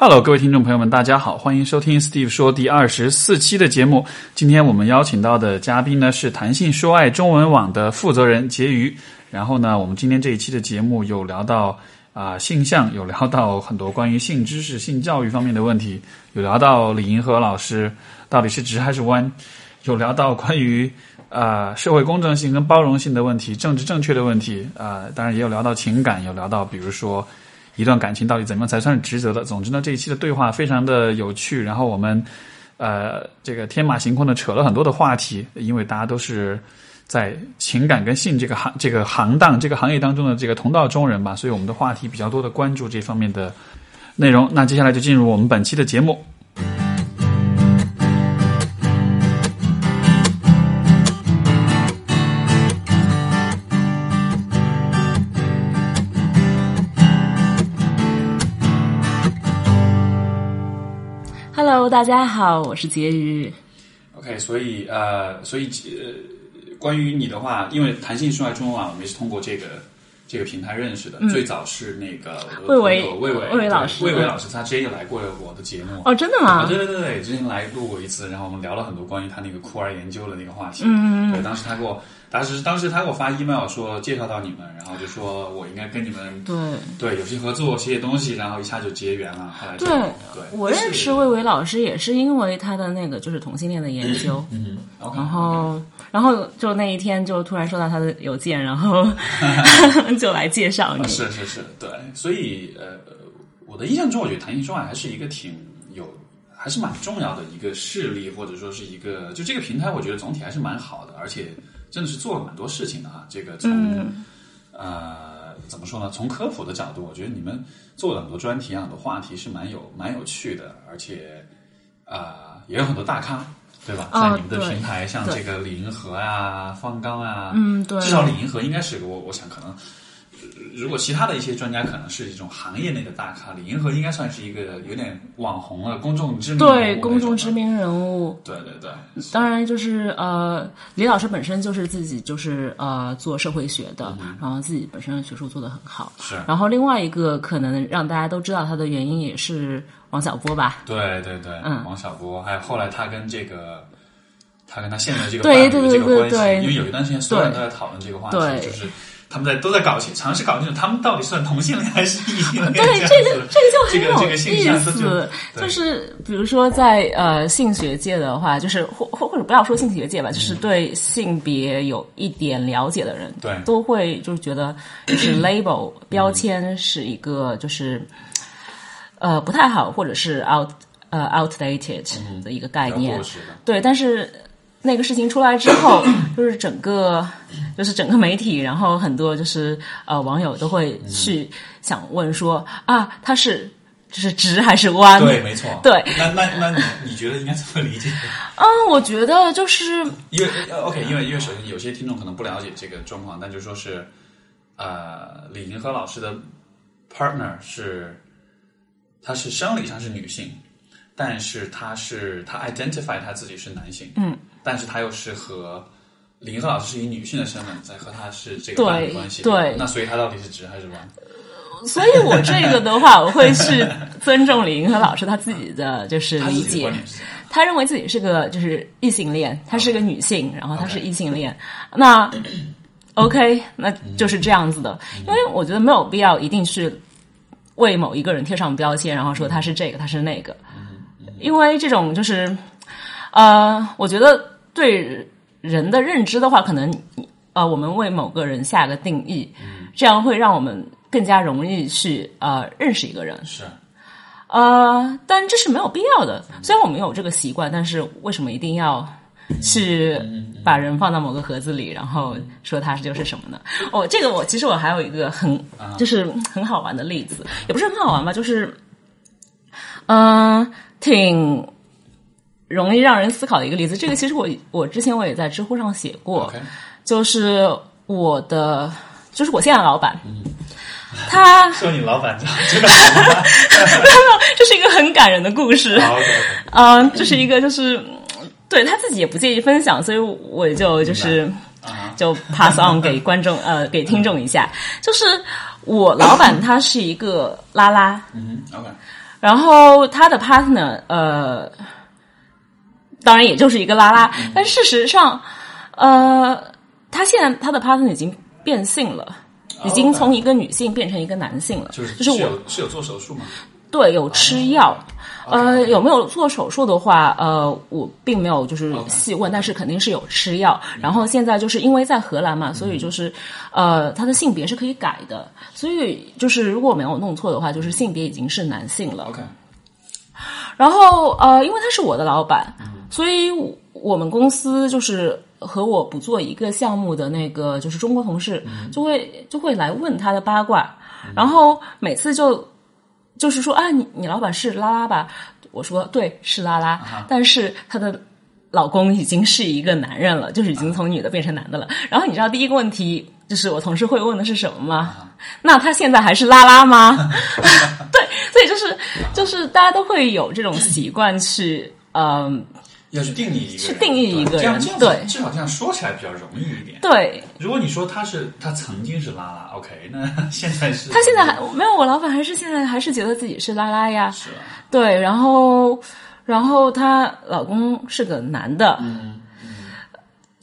Hello，各位听众朋友们，大家好，欢迎收听 Steve 说第二十四期的节目。今天我们邀请到的嘉宾呢是弹性说爱中文网的负责人婕妤。然后呢，我们今天这一期的节目有聊到啊、性向，有聊到很多关于性知识、性教育方面的问题，有聊到李银河老师到底是直还是弯，有聊到关于啊、社会公正性跟包容性的问题、政治正确的问题啊、当然也有聊到情感，有聊到比如说。一段感情到底怎么样才算是值得的？总之呢，这一期的对话非常的有趣，然后我们呃这个天马行空的扯了很多的话题，因为大家都是在情感跟性这个行这个行当这个行业当中的这个同道中人吧，所以我们的话题比较多的关注这方面的内容。那接下来就进入我们本期的节目。大家好，我是婕妤。OK，所以呃，所以呃，关于你的话，因为弹性说爱中文网，我们是通过这个这个平台认识的。最早是那个魏伟魏伟魏伟老师魏伟老师，他之前也来过我的节目。哦，真的啊，吗？对对对对，之前来录过一次，然后我们聊了很多关于他那个酷儿研究的那个话题。嗯对，当时他给我，当时当时他给我发 email 说介绍到你们，然后就说我应该跟你们对对有些合作，写写东西，然后一下就结缘了。后来就对对，我认识魏伟老师也是因为他的那个就是同性恋的研究，嗯然后然后就那一天就突然收到他的邮件，然后 就来介绍你。是是是，对，所以呃，我的印象中，我觉得弹性说爱还是一个挺有，还是蛮重要的一个事例，或者说是一个，就这个平台，我觉得总体还是蛮好的，而且真的是做了蛮多事情的哈。这个从、呃怎么说呢？从科普的角度，我觉得你们做了很多专题啊，很多话题是蛮有蛮有趣的，而且啊、呃也有很多大咖。对吧？哦在你们的平台，像这个李银河啊、方刚啊，嗯对至少李银河应该是个我，我想可能如果其他的一些专家可能是一种行业内的大咖，李银河应该算是一个有点网红了、公众知名对公众知。名人物，对对对，当然就是呃，李老师本身就是自己就是呃做社会学的，然后自己本身的学术做得很好。是然后另外一个可能让大家都知道他的原因也是王小波吧，对对对，嗯王小波，还有后来他跟这个。他跟他现在这个对伴侣对对对这个关系，对因为有一段时间所有人都在讨论这个话题，对就是他们在都在搞清尝试搞清楚他们到底算同性恋还是异性恋。对，这个这个就很有意思，就是比如说在呃性学界的话，就是或或或者不要说性学界吧，就是对性别有一点了解的人，对都会就是觉得就是 label 标签是一个就是呃不太好，或者是 out 呃 outdated 的一个概念。对，但是那个事情出来之后，就是整个就是整个媒体，然后很多就是呃网友都会去想问说、啊，他是就是直还是弯？对，没错。对那那那你你觉得应该怎么理解？嗯，我觉得就是因为呃 OK，因为因为首先有些听众可能不了解这个状况，但就说是，呃，李银河老师的 partner 是，他是生理上是女性，但是他是他 identify 他自己是男性，嗯，但是他又是和李银河老师是以女性的身份在和他是这个伴侣关系，对那所以他到底是直还是弯？所以我这个的话，我会是尊重李银河老师他自己的就是理解。他认为自己是个就是异性恋，她是个女性，然后她是异性恋。那 OK，那就是这样子的，因为我觉得没有必要一定是为某一个人贴上标签，然后说他是这个，他是那个，因为这种就是呃，我觉得对人的认知的话，可能呃，我们为某个人下个定义，这样会让我们更加容易去呃认识一个人。是，呃，但这是没有必要的。虽然我们有这个习惯，但是为什么一定要去把人放到某个盒子里，然后说他就是什么呢？哦，这个我其实我还有一个很就是 很好玩的例子，也不是很好玩吧，就是嗯、呃挺容易让人思考的一个例子。这个其实我我之前我也在知乎上写过。就是我的就是我现在的老板，他 说你老板真的 这是一个很感人的故事。嗯，这是一个就是嗯对他自己也不介意分享，所以我就就是啊。就 pass on 给观众呃给听众一下，就是我老板他是一个拉拉，嗯，OK，然后他的 partner 呃，当然也就是一个拉拉，但事实上呃，他现在他的 partner 已经变性了。已经从一个女性变成一个男性了，就是就是我有是有做手术吗？对有吃药，哦呃，有没有做手术的话，呃，我并没有就是细问，但是肯定是有吃药。嗯然后现在就是因为在荷兰嘛，所以就是呃，他的性别是可以改的，所以就是如果没有弄错的话，就是性别已经是男性了。OK，然后呃，因为他是我的老板，嗯所以我们公司就是和我不做一个项目的那个就是中国同事，嗯就会就会来问他的八卦，然后每次就就是说啊，你你老板是拉拉吧？我说对，是拉拉，但是她的。老公已经是一个男人了，就是已经从女的变成男的了。然后你知道第一个问题就是我同事会问的是什么吗？那他现在还是拉拉吗？对，所以就是就是大家都会有这种习惯去，嗯、要去定义一个人，去定义一个对这样这样子对。至少这样说起来比较容易一点。对。如果你说他是他曾经是拉拉，OK，那现在是他现在还没有，我老板还是现在还是觉得自己是拉拉呀。是啊，对，然后然后她老公是个男的，嗯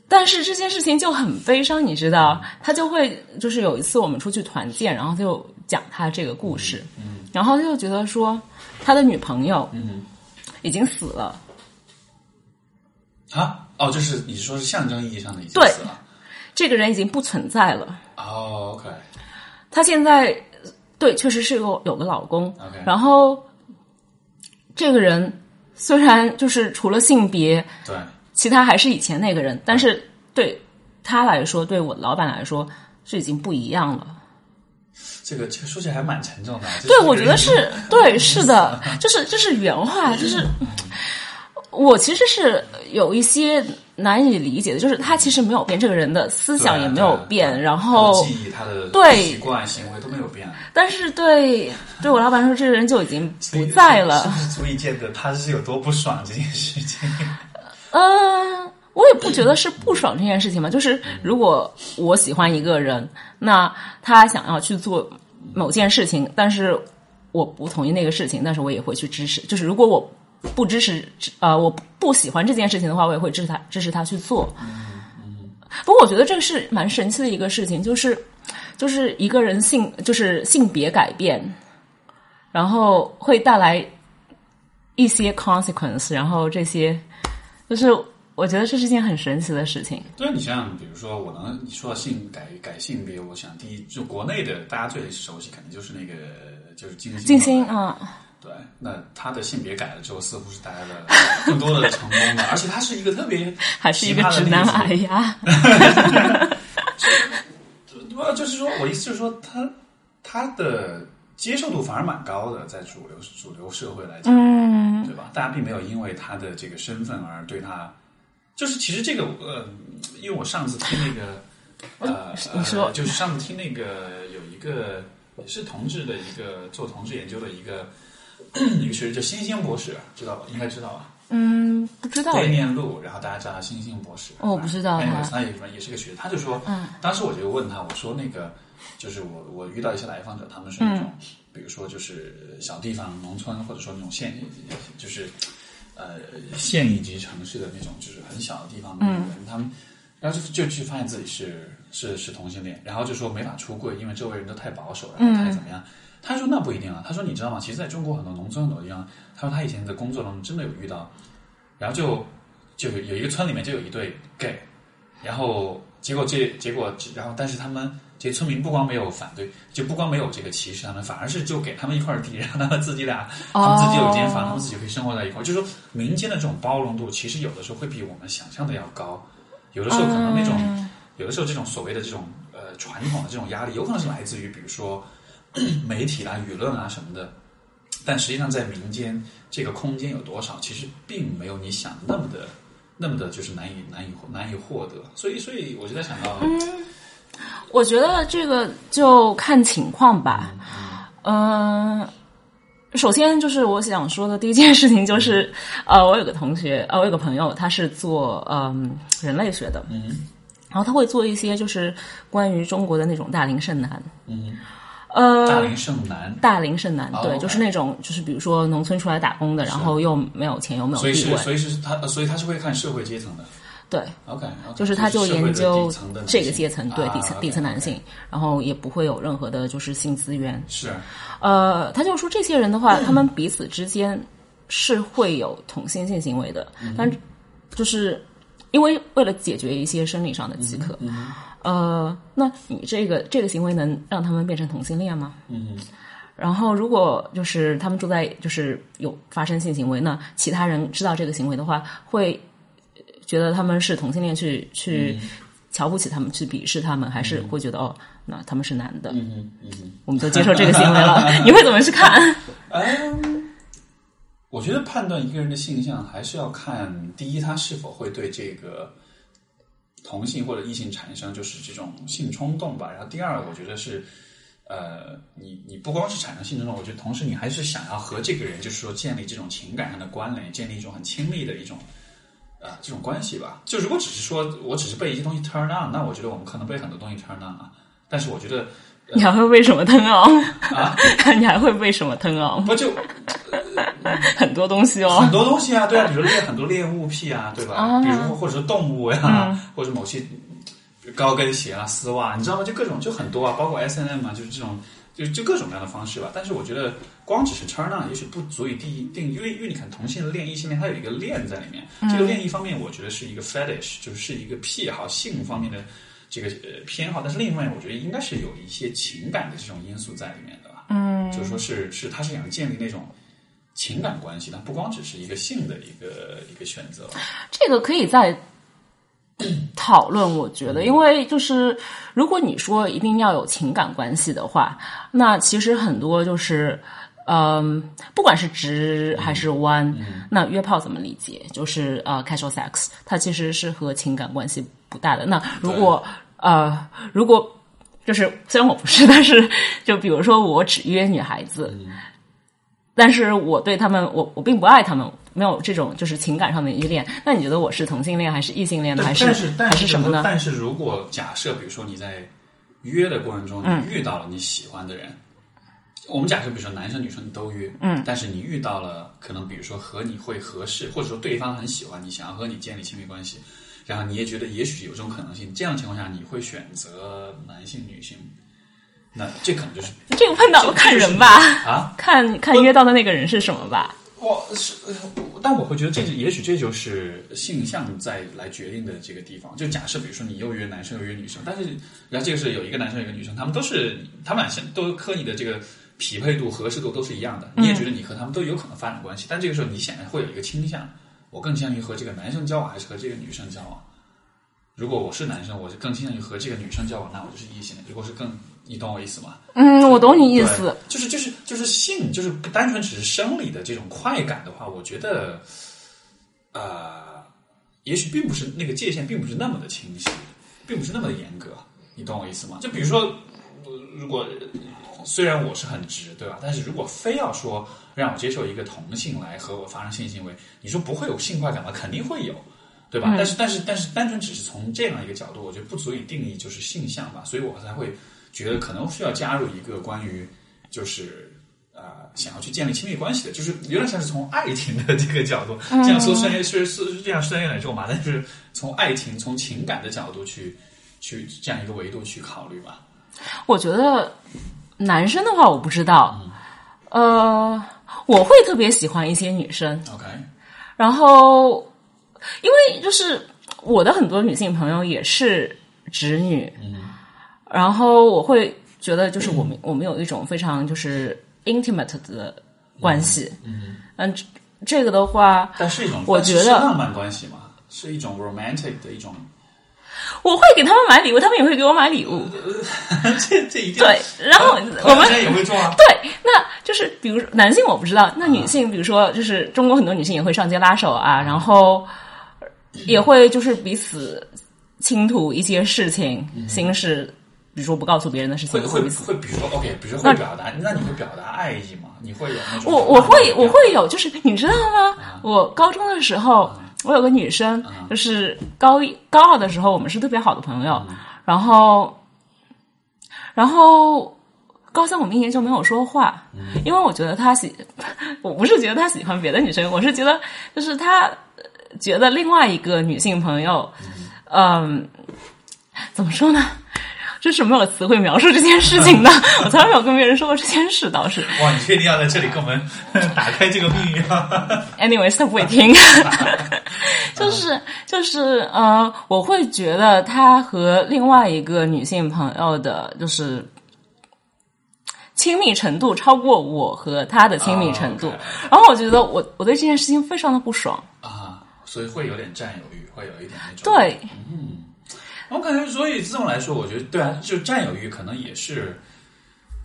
但是这件事情就很悲伤，你知道，他就会就是有一次我们出去团建，然后就讲他这个故事，嗯。然后他就觉得说他的女朋友嗯。已经死了，啊？哦，就是你说是象征意义上的已经对死了。这个人已经不存在了。哦，OK。她现在对，确实是有有个老公 OK 然后这个人虽然就是除了性别，对，其他还是以前那个人，但是对他来说，对我老板来说是已经不一样了。这个这个说起来还蛮沉重的对，我觉得是对，是的，就是这是原话，就是我其实是有一些难以理解的，就是他其实没有变，这个人的思想也没有变，然后记忆、他的对习惯、行为都没有变，但是对对我老板说，这个人就已经不在了。是不是足以见得他是有多不爽这件事情？嗯，我也不觉得是不爽这件事情嘛。就是如果我喜欢一个人，那他想要去做某件事情，但是我不同意那个事情，但是我也会去支持。就是如果我不支持，呃，我不喜欢这件事情的话，我也会支持他，支持他去做。不过我觉得这个是蛮神奇的一个事情，就是就是一个人性就是性别改变，然后会带来一些 consequence，然后这些就是我觉得这是件很神奇的事情。对你像比如说，我能你说到性改改性别，我想第一就国内的大家最熟悉，肯定就是那个就是金星。静心啊，对，那他的性别改了之后，似乎是带来了更多的成功的，而且他是一个特别 还是一个直男癌呀。不，就是说我意思就是说，他他的接受度反而蛮高的，在主流主流社会来讲，嗯，对吧？大家并没有因为他的这个身份而对他，就是其实这个呃，因为我上次听那个呃，你说呃就是上次听那个有一个也是同志的一个做同志研究的一个 一个学者叫星星博士，知道吧？应该知道吧？嗯，不知道对哎。面路，然后大家叫他星星博士。哦我不知道他 Anyways，他也也是个学者，他就说，嗯当时我就问他，我说那个，就是我我遇到一些来访者，他们是那种，嗯比如说就是小地方农村，或者说那种县，就是呃县一级城市的那种，就是很小的地方的人，嗯他们。然后就就去发现自己是是是同性恋，然后就说没法出柜，因为周围人都太保守，然后太怎么样。他说那不一定啊，他说你知道吗？其实在中国很多农村很多地方，他说他以前的工作当中真的有遇到，然后就就有有一个村里面就有一对 gay，然后结果这结果然后但是他们这些村民不光没有反对，就不光没有这个歧视他们，反而是就给他们一块地，让他们自己俩他们自己有一间房，他们自己可以生活在一块儿。就是说民间的这种包容度，其实有的时候会比我们想象的要高，有的时候可能那种。有的时候，这种所谓的这种呃传统的这种压力，有可能是来自于比如说 媒体啦、舆论啊什么的，但实际上在民间这个空间有多少，其实并没有你想的那么的那么的，就是难以难以难以获得。所以，所以我就在想到，嗯我觉得这个就看情况吧。嗯、首先就是我想说的第一件事情就是，呃，我有个同学，呃，我有个朋友，他是做嗯、人类学的，嗯。然后他会做一些就是关于中国的那种大龄剩男，嗯，呃，大龄剩男，大龄剩男，哦对就是那种就是比如说农村出来打工的，然后又没有钱又没有所以是地位，所以是他，所以他是会看社会阶层的。对，OK，, 就是他就研究这个阶层，对啊底层底层男性，然后也不会有任何的就是性资源，是。呃，他就说这些人的话，他们彼此之间是会有同性性行为的，但就是因为为了解决一些生理上的饥渴，呃，那你这个这个行为能让他们变成同性恋吗？嗯，然后如果就是他们住在就是有发生性行为，那其他人知道这个行为的话，会觉得他们是同性恋去去。瞧不起他们，去鄙视他们，还是会觉得、哦，那他们是男的，嗯哼嗯。我们就接受这个行为了。你会怎么去看？嗯，我觉得判断一个人的性向，还是要看第一，他是否会对这个同性或者异性产生就是这种性冲动吧。然后第二，我觉得是，呃，你你不光是产生性冲动，我觉得同时你还是想要和这个人，就是说建立这种情感上的关联，建立一种很亲密的一种。呃，这种关系吧，就如果只是说我只是被一些东西 turn on，那我觉得我们可能被很多东西 turn on 啊。但是我觉得你还会被什么 turn on 啊？你还会被什么 turn on？不就 很多东西哦很。多东西啊，对啊，比如猎很多猎物癖啊，对吧？啊比如或者说动物呀、或者某些高跟鞋啊、丝袜，你知道吗？就各种就很多啊，包括 S N M 啊，就是这种，就就各种各样的方式吧。但是我觉得光只是 turn on 也许不足以定义定义，因为因为你看同性恋、异性恋，它有一个恋在里面。这个恋一方面我觉得是一个 fetish，就是是一个癖好、性方面的这个呃偏好，但是另一方面我觉得应该是有一些情感的这种因素在里面的吧。嗯，就是说是是他是想建立那种。情感关系它，不光只是一个性的一个一个选择。这个可以在讨论，我觉得，因为就是如果你说一定要有情感关系的话，那其实很多就是。嗯，不管是直还是弯，那约炮怎么理解？就是呃，casual sex，它其实是和情感关系不大的。那如果呃，如果就是虽然我不是，但是就比如说我只约女孩子，但是我对他们，我我并不爱他们，没有这种就是情感上的依恋。那你觉得我是同性恋还是异性恋呢？还但是但还是什么呢？但是如果假设，比如说你在约的过程中，嗯你遇到了你喜欢的人，我们假设比如说男生女生你都约，嗯，但是你遇到了可能比如说和你会合适，或者说对方很喜欢你，想要和你建立亲密关系，然后你也觉得也许有这种可能性，这样情况下你会选择男性女性？那这可能就是这个碰到看人吧，啊，看看约到的那个人是什么吧。我是，呃但我会觉得这也许这就是性向在来决定的这个地方。就假设比如说你又约男生又约女生，但是然后这个是有一个男生有一个女生，他们都是他们俩现都和你的这个匹配度、合适度都是一样的，你也觉得你和他们都有可能发展关系，但这个时候你显然会有一个倾向，我更倾向于和这个男生交往还是和这个女生交往？如果我是男生，我就更倾向于和这个女生交往，那我就是异性恋。如果是更，你懂我意思吗？嗯，我懂你意思。就是就是就是性，就是不单纯只是生理的这种快感的话，我觉得，呃，也许并不是那个界限，并不是那么的清晰，并不是那么的严格，你懂我意思吗？就比如说，呃如果虽然我是很直，对吧？但是如果非要说让我接受一个同性来和我发生性行为，你说不会有性快感吗？肯定会有。对吧？但是但是但是，单纯只是从这样一个角度，我觉得不足以定义就是性向吧，所以我才会觉得可能需要加入一个关于就是呃想要去建立亲密关系的，就是有点像是从爱情的这个角度，这样说虽然是是是这样虽然有点重吧，但是从爱情从情感的角度去去这样一个维度去考虑吧。我觉得男生的话我不知道，呃，我会特别喜欢一些女生，OK，然后因为就是我的很多女性朋友也是直女，然后我会觉得就是我们、我们有一种非常就是 intimate 的关系，嗯，这这个的话，但是一种我觉得是浪漫关系嘛，是一种 romantic 的一种，我会给他们买礼物，他们也会给我买礼物，这这一定对，然后我们也会做啊。对，那就是比如说男性我不知道，那女性比如说就是中国很多女性也会上街拉手啊，然后也会就是彼此倾吐一些事情、心事，比如说不告诉别人的事情，会会。会，比如说 OK，比如说会表达，那你会表达爱意吗？你会有那种我我会我会有，就是你知道吗？我高中的时候，我有个女生，就是高一高二的时候，我们是特别好的朋友，然后，然后高三我们一年就没有说话，因为我觉得她喜，我不是觉得她喜欢别的女生，我是觉得就是她觉得另外一个女性朋友，嗯，怎么说呢？真是没有词汇描述这件事情的，我从来没有跟别人说过这件事，倒是。哇，你确定要在这里跟我们 打开这个秘密吗？Anyways，他不会听。就是就是呃，我会觉得他和另外一个女性朋友的，就是亲密程度超过我和他的亲密程度。然后我觉得我我对这件事情非常的不爽啊，所以会有点占有欲，会有一点那种对，嗯。我感觉，所以这么来说，我觉得对啊，就占有欲可能也是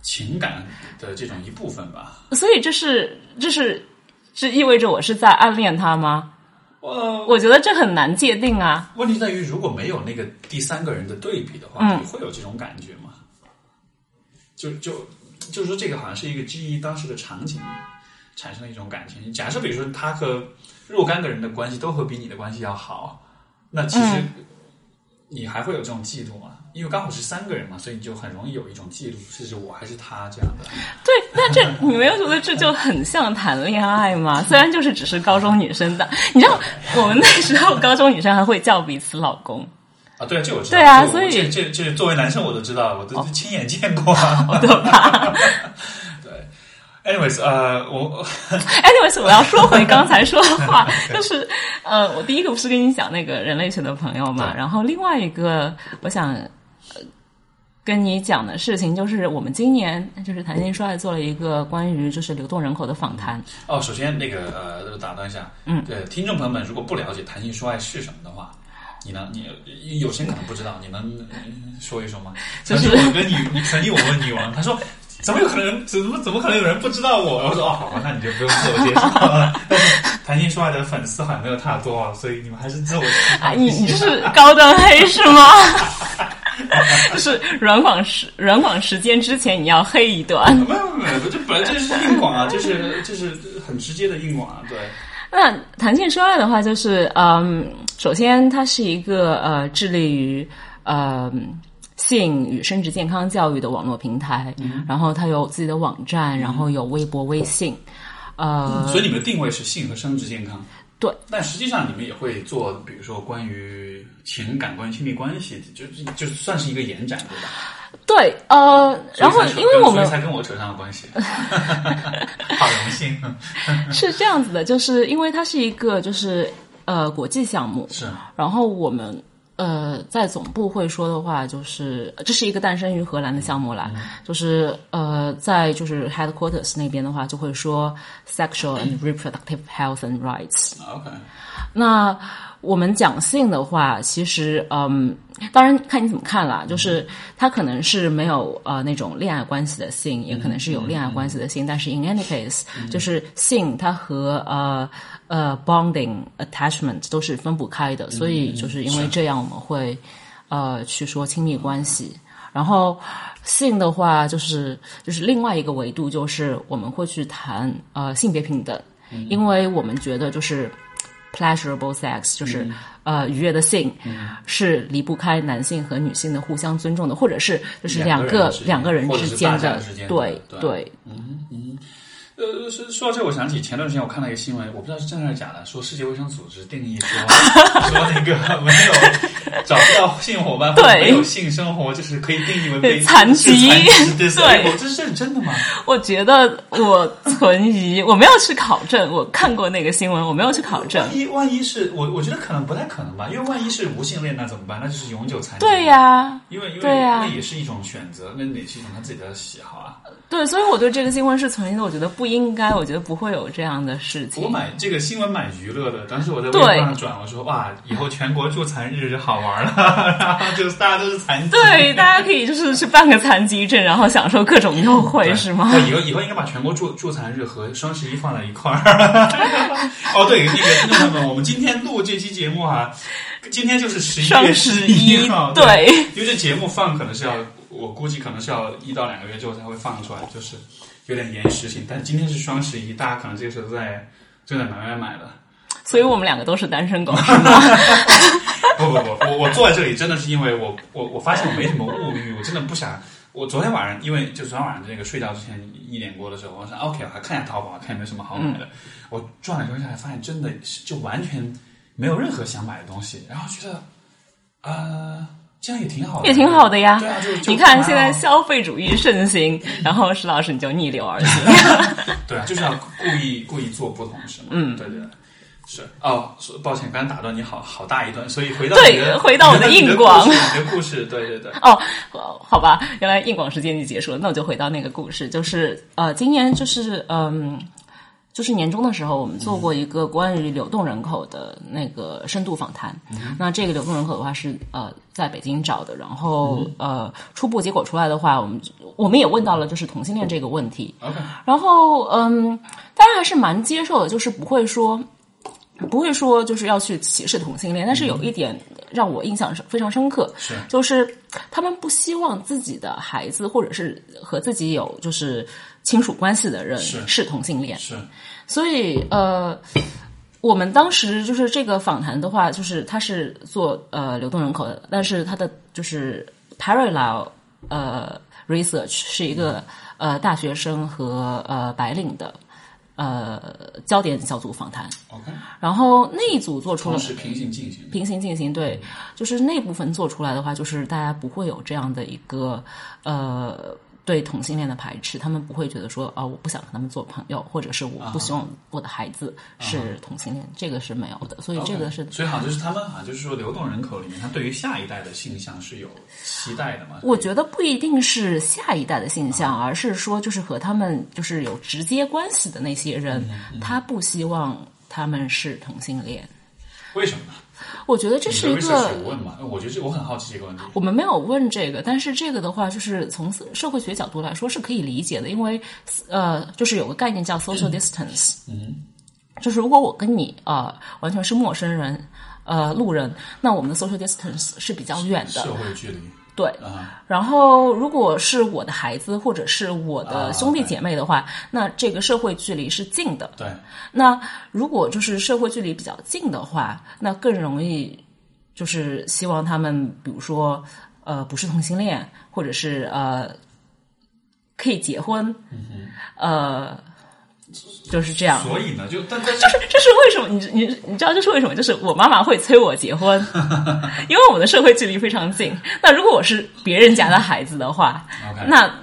情感的这种一部分吧。所以这是这是这意味着我是在暗恋他吗？我我觉得这很难界定啊。问题在于，如果没有那个第三个人的对比的话，你会有这种感觉吗？就就就是说，这个好像是一个基于当时的场景产生的一种感情。假设比如说，他和若干个人的关系都会比你的关系要好，那其实。你还会有这种嫉妒吗？因为刚好是三个人嘛，所以你就很容易有一种嫉妒，是是我还是他这样的。对，那这你没有觉得这就很像谈恋爱吗？虽然就是只是高中女生的，你知道我们那时候高中女生还会叫彼此老公啊？对啊，这我知道。对啊，所以这这这作为男生我都知道，我都亲眼见过。好可怕。anyways，呃，我 anyways，我要 说回刚才说的话，就是呃，我第一个不是跟你讲那个人类学的朋友嘛，然后另外一个我想跟你讲的事情，就是我们今年就是谈心说爱做了一个关于就是流动人口的访谈。哦，首先那个呃，打断一下，嗯，对，听众朋友们如果不了解谈心说爱是什么的话，你呢，你有些可能不知道，你能说一说吗？就是我跟女，曾经我问女王，她说。怎么有可能？怎么怎么可能有人不知道我？我说哦，好吧，那你就不用自我介绍了。但是谈心说爱的粉丝好像没有他多，所以你们还是自我介绍。你你是高端黑是吗？就是软广时软广时间之前你要黑一段。没有没有，这本来就是硬广啊，就是就是很直接的硬广啊。对。那谈情说爱的话，就是嗯，首先它是一个呃，致力于嗯。性与生殖健康教育的网络平台，然后它有自己的网站，然后有微博、微信，呃，所以你们的定位是性和生殖健康，对。但实际上你们也会做，比如说关于情感、关于亲密关系，就就算是一个延展，对吧？对，呃，然后因为我们才跟我扯上了关系，好荣幸。是这样子的，就是因为它是一个就是呃国际项目，是，然后我们。呃，在总部会说的话，就是这是一个诞生于荷兰的项目啦。就是呃，在就是 headquarters 那边的话，就会说 sexual and reproductive health and rights。OK。那我们讲性的话，其实嗯，当然看你怎么看啦。就是它可能是没有呃那种恋爱关系的性，也可能是有恋爱关系的性。但是 in any case，就是性它和呃。呃，bonding attachment 都是分不开的，所以就是因为这样，我们会呃去说亲密关系。然后性的话，就是就是另外一个维度，就是我们会去谈呃性别平等，因为我们觉得就是 pleasurable sex 就是呃愉悦的性是离不开男性和女性的互相尊重的，或者是就是两个两个人之间的对。对。嗯嗯。呃，说说到这，我想起前段时间我看到一个新闻，我不知道是真还是假的，说世界卫生组织定义说 说那个没有找不到性伙伴或者没有性生活，就是可以定义为被残疾。对，我这是真的吗？我觉得我存疑，我没有去考证，我看过那个新闻，我没有去考证。万一万一是我，我觉得可能不太可能吧，因为万一是无性恋，那怎么办？那就是永久残疾。对呀，因为因为那也是一种选择，那也是一种他自己的喜好啊。对，所以我对这个新闻是存疑的，我觉得不应该，我觉得不会有这样的事情。我买这个新闻买娱乐的，当时我在微博上转，我说哇，以后全国助残日就好玩了，然后就大家都是残疾，对，大家可以就是去办个残疾证，然后享受各种优惠，是吗？以后以后应该把全国助助残日和双十一放在一块儿。哦，对，那个听众朋友们，我们今天录这期节目啊，今天就是十一月十一号，对，因为这节目放可能是要。我估计可能是要一到两个月之后才会放出来，就是有点延时性。但今天是双十一，大家可能这个时候在正在买买买的。所以我们两个都是单身狗，是吗？不不不，我我坐在这里真的是因为我我我发现我没什么物欲，我真的不想。我昨天晚上因为就昨天晚上那个睡觉之前一点过的时候，我说 OK，我还看一下淘宝，看有没有什么好买的。我转了一圈下来，发现真的是就完全没有任何想买的东西，然后觉得呃这样也挺好的，也挺好的呀。对啊，就就你看现在消费主义盛行，然后石老师你就逆流而行。对啊，就是要故意故意做不同，是吗？嗯，对对对。是哦，抱歉，刚刚打断你好好大一段，所以回到对回到我的硬广你的故事你的故事，对对对，哦，好吧，原来硬广时间就结束了，那我就回到那个故事，就是呃，今年就是嗯。就是年终的时候，我们做过一个关于流动人口的那个深度访谈。那这个流动人口的话是呃在北京找的，然后呃初步结果出来的话，我们我们也问到了就是同性恋这个问题。然后嗯，大家还是蛮接受的，就是不会说不会说就是要去歧视同性恋，但是有一点让我印象非常深刻，是。就是他们不希望自己的孩子或者是和自己有就是亲属关系的人是。是同性恋，是。所以呃。我们当时就是这个访谈的话，就是他是做呃流动人口的，但是他的就是 parallel 呃 research 是一个呃大学生和呃白领的呃焦点小组访谈，OK，然后那一组做出了是平行进行。平行进行，对，就是那部分做出来的话，就是大家不会有这样的一个呃对同性恋的排斥，他们不会觉得说啊、我不想跟他们做朋友，或者是我不希望我的孩子是同性恋，这个是没有的，所以这个是以好像就是他们好像就是说流动人口里面，他对于下一代的性向是有期待的嘛？我觉得不一定是下一代的现象，而是说就是和他们就是有直接关系的那些人，他不希望他们是同性恋。为什么呢？我觉得这是一个有问嘛？我觉得这我很好奇这个问题。我们没有问这个，但是这个的话，就是从社会学角度来说是可以理解的，因为呃，就是有个概念叫 social distance，嗯，就是如果我跟你呃完全是陌生人，呃路人，那我们的 social distance 是比较远的社，会距离对。啊，然后如果是我的孩子或者是我啊的兄弟姐妹的话，那这个社会距离是近的，对，那如果就是社会距离比较近的话，那更容易就是希望他们，比如说呃不是同性恋，或者是呃可以结婚，呃就是这样。所以呢，就但但就是这这是为什么？你你你知道这是为什么？就是我妈妈会催我结婚，因为我们的社会距离非常近。那如果我是别人家的孩子的话那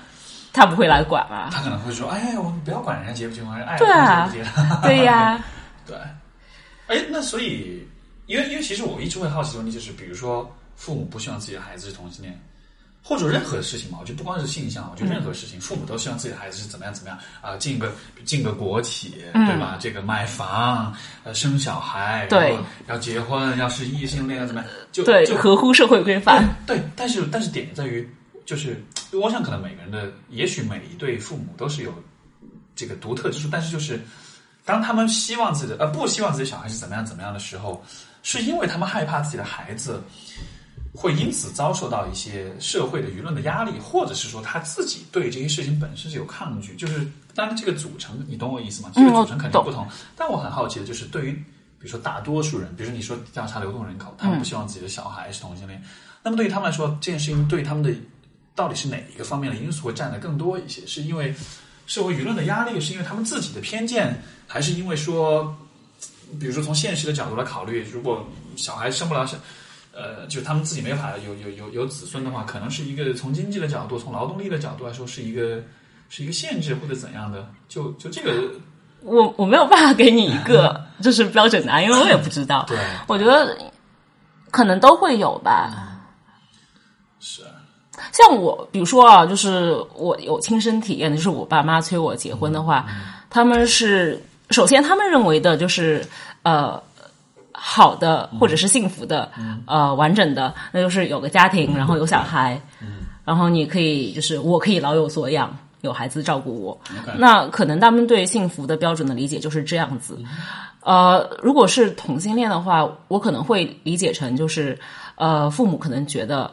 他不会来管吧。他可能会说：“哎，我们不要管人家结不结婚，爱对啊结不结。对呀，对，哎，那所以，因为因为其实我一直会好奇的问题就是，比如说父母不希望自己的孩子是同性恋，或者任何事情嘛，我觉得不光是性向，我觉得任何事情，父母都希望自己的孩子是怎么样怎么样啊、进个进个国企，对吧？这个买房，呃，生小孩，对要结婚，要是异性恋要怎么样，就对，就合乎社会规范。对，但是但是点在于，就是我想可能每个人的，也许每一对父母都是有这个独特之处，但是就是当他们希望自己的呃不希望自己小孩是怎么样怎么样的时候，是因为他们害怕自己的孩子会因此遭受到一些社会的舆论的压力，或者是说他自己对这些事情本身是有抗拒。就是当然这个组成，你懂我意思吗？这个组成肯定懂不同。但我很好奇的就是对于。比如说，大多数人，比如说你说调查流动人口，他们不希望自己的小孩是同性恋，那么对于他们来说，这件事情对他们的到底是哪一个方面的因素会占的更多一些？是因为社会舆论的压力，是因为他们自己的偏见，还是因为说，比如说从现实的角度来考虑，如果小孩生不了生，呃，就他们自己没法有有有有子孙的话，可能是一个从经济的角度，从劳动力的角度来说，是一个是一个限制或者怎样的？就就这个，我我没有办法给你一个 就是标准答案，因为我也不知道。对，我觉得可能都会有吧。是像我，比如说啊，就是我有亲身体验的，就是我爸妈催我结婚的话，他们是首先他们认为的就是呃好的或者是幸福的、呃完整的，那就是有个家庭，然后有小孩，然后你可以就是我可以老有所养。有孩子照顾我。那可能他们对幸福的标准的理解就是这样子。呃，如果是同性恋的话，我可能会理解成就是，呃，父母可能觉得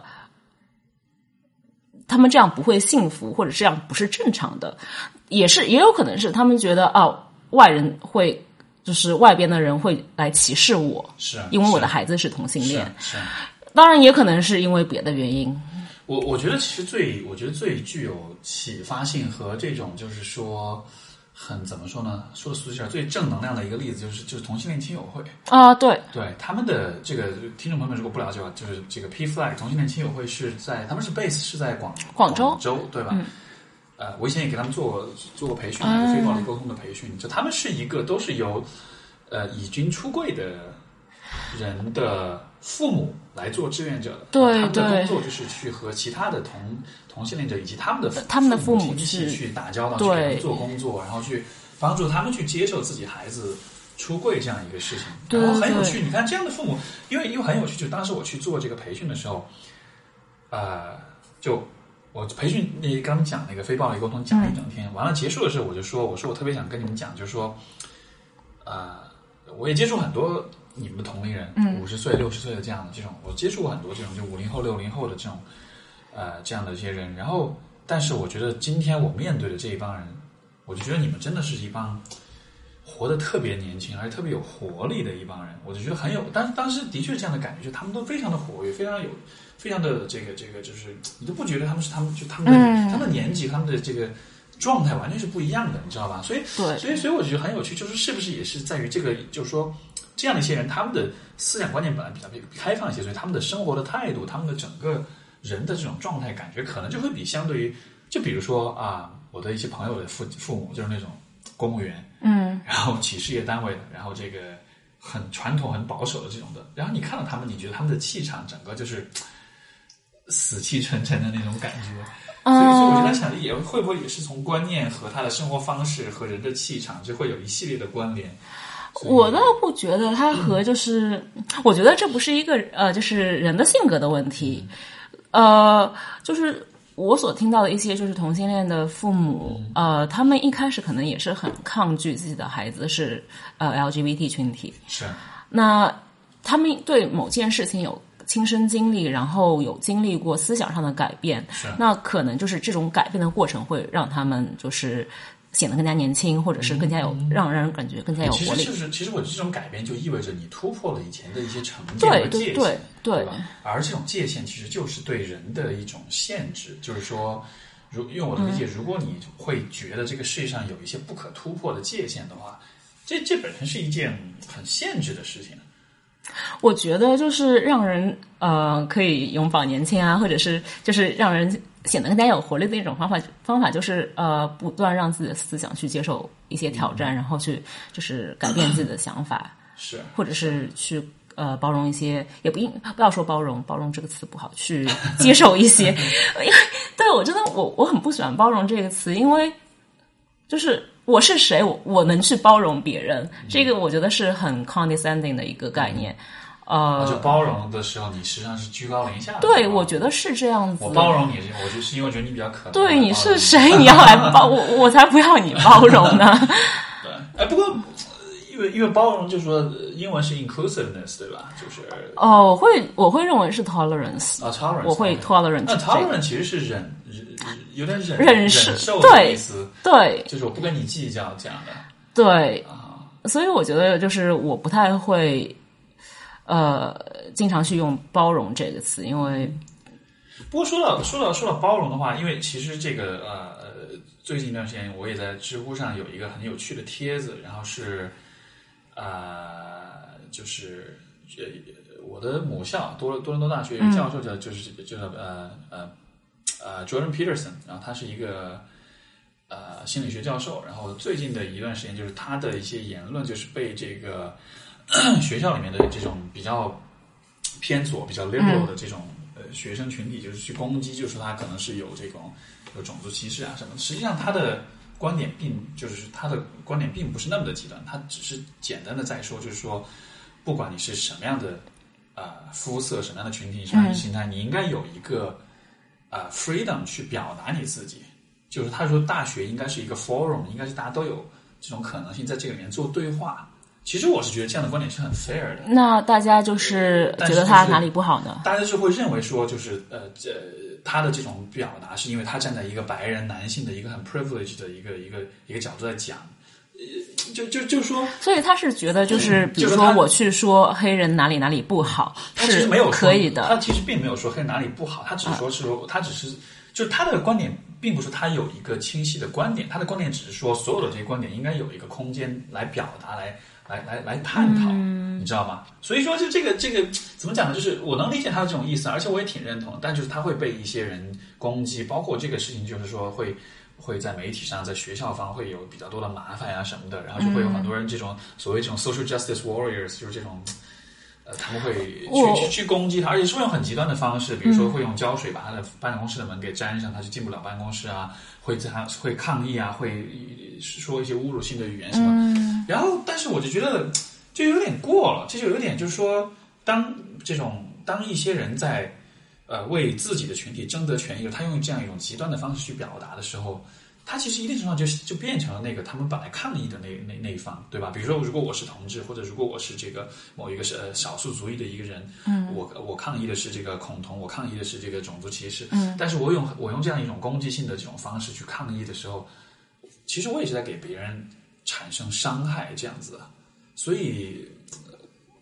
他们这样不会幸福，或者这样不是正常的，也是也有可能是他们觉得啊，外人会就是外边的人会来歧视我，是啊因为我的孩子是同性是恋。是。当然，也可能是因为别的原因。我我觉得其实最，我觉得最具有启发性和这种就是说，很怎么说呢？说的俗气点，最正能量的一个例子就是就是同性恋亲友会。啊、对，对他们的这个听众朋友们如果不了解的话，就是这个 P Flag 同性恋亲友会是在他们是 base 是在广广州广州对吧？呃，我以前也给他们做过做过培训，非暴力沟通的培训。就他们是一个都是由呃已经出柜的人的父母来做志愿者的，对他们的工作就是去和其他的同同性恋者以及他们的父他们的父母亲戚去去打交道，去做工作，然后去帮助他们去接受自己孩子出柜这样一个事情，然后很有趣。你看这样的父母，因为因为很有趣，就当时我去做这个培训的时候，呃，就我培训那刚讲那个非暴力沟通讲了一整天，完了结束的时候我就说，我说我特别想跟你们讲，就是说，呃，我也接触很多你们的同龄人，五十岁、六十岁的这样的这种，我接触过很多这种就五零后、六零后的这种，呃，这样的一些人。然后，但是我觉得今天我面对的这一帮人，我就觉得你们真的是一帮活得特别年轻，而且特别有活力的一帮人。我就觉得很有，但当时的确是这样的感觉，就他们都非常的活跃，非常有，非常的这个这个，就是你都不觉得他们是他们就他们的、嗯。他们的年纪，他们的这个状态完全是不一样的，你知道吧？所以对。所以，所以我觉得很有趣，就是是不是也是在于这个，就是说，这样的一些人，他们的思想观念本来比较开放一些，所以他们的生活的态度，他们的整个人的这种状态，感觉可能就会比相对于，就比如说啊，我的一些朋友的父父母就是那种公务员，嗯，然后企事业单位的，然后这个很传统、很保守的这种的，然后你看到他们，你觉得他们的气场整个就是死气沉沉的那种感觉。所以，所以我就在想，也会不会也是从观念和他的生活方式和人的气场，就会有一系列的关联。我倒不觉得他和就是，我觉得这不是一个呃，就是人的性格的问题，呃，就是我所听到的一些就是同性恋的父母，呃，他们一开始可能也是很抗拒自己的孩子是呃 LGBT 群体，是那他们对某件事情有亲身经历，然后有经历过思想上的改变，是那可能就是这种改变的过程会让他们就是显得更加年轻，或者是更加有、让人感觉更加有活力其实就。是，其实我这种改变就意味着你突破了以前的一些成见对和界限，对对对吧？而这种界限其实就是对人的一种限制，就是说，如用我的理解，如果你会觉得这个世界上有一些不可突破的界限的话，这这本身是一件很限制的事情。我觉得就是让人呃可以永葆年轻啊，或者是就是让人显得更加有活力的一种方法，方法就是呃不断让自己的思想去接受一些挑战，然后去就是改变自己的想法，是。或者是去呃包容一些，也不应不要说包容，包容这个词不好，去 接受一些，因为对我真的我我很不喜欢包容这个词，因为就是我是谁，我我能去包容别人，这个我觉得是很 condescending 的一个概念。呃，就包容的时候，你实际上是居高临下的。对，我觉得是这样子。我包容你，我就是因为我觉得你比较可爱。对，你是谁？你要来包我，我才不要你包容呢。对，哎，不过呃因为因为包容，就是说呃英文是 inclusiveness，对吧？就是哦，我会我会认为是 tolerance，啊 tolerance，我会 tolerance 那这个 tolerance 其实是忍忍有点忍忍受受的对意思，对就是我不跟你计较这样的。对，所以我觉得就是我不太会，呃，经常去用包容这个词，因为不过说到说到说到包容的话，因为其实这个呃呃，最近一段时间我也在知乎上有一个很有趣的帖子，然后是呃就是呃我的母校多多伦多大学教授叫、就是叫做呃呃呃 Jordan Peterson，然后他是一个呃心理学教授，然后最近的一段时间就是他的一些言论就是被这个 学校里面的这种比较偏左、比较 liberal 的这种、呃学生群体，就是去攻击，就说他可能是有这种有种族歧视啊什么的。实际上他的观点并就是他的观点并不是那么的极端，他只是简单的在说，就是说，不管你是什么样的呃肤色、什么样的群体、什么样的心态，你应该有一个呃 freedom 去表达你自己。就是他说大学应该是一个 forum，应该是大家都有这种可能性在这里面做对话。其实我是觉得这样的观点是很 fair 的。那大家就是觉得他哪里不好呢？大家就会认为说，就是呃，这他的这种表达是因为他站在一个白人男性的一个很 privileged 的一个一个一个角度在讲，呃就就就说所以他是觉得就是，比如就是他说我去说黑人哪里哪里不好，是他其实没有可以的。他其实并没有说黑人哪里不好，他只是说是说他只是就是他的观点，并不是他有一个清晰的观点，他的观点只是说所有的这些观点应该有一个空间来表达，来来来来探讨，你知道吗？所以说就这个这个怎么讲呢？就是我能理解他的这种意思，而且我也挺认同，但就是他会被一些人攻击，包括这个事情，就是说会。会在媒体上，在学校方会有比较多的麻烦呀、什么的，然后就会有很多人这种所谓这种 social justice warriors，就是这种呃，他们会去我去去攻击他，而且是会用很极端的方式，比如说会用胶水把他的办公室的门给粘上，他就进不了办公室啊，会在他会抗议啊，会说一些侮辱性的语言什么。然后，但是我就觉得就有点过了，这就有点就是说，当这种当一些人在呃为自己的群体争得权益，他用这样一种极端的方式去表达的时候。他其实一定程度上就就变成了那个他们本来抗议的那那那一方，对吧？比如说，如果我是同志，或者如果我是这个某一个是呃少数族裔的一个人，嗯，我我抗议的是这个恐同，我抗议的是这个种族歧视，嗯，但是我用我用这样一种攻击性的这种方式去抗议的时候，其实我也是在给别人产生伤害，这样子的，所以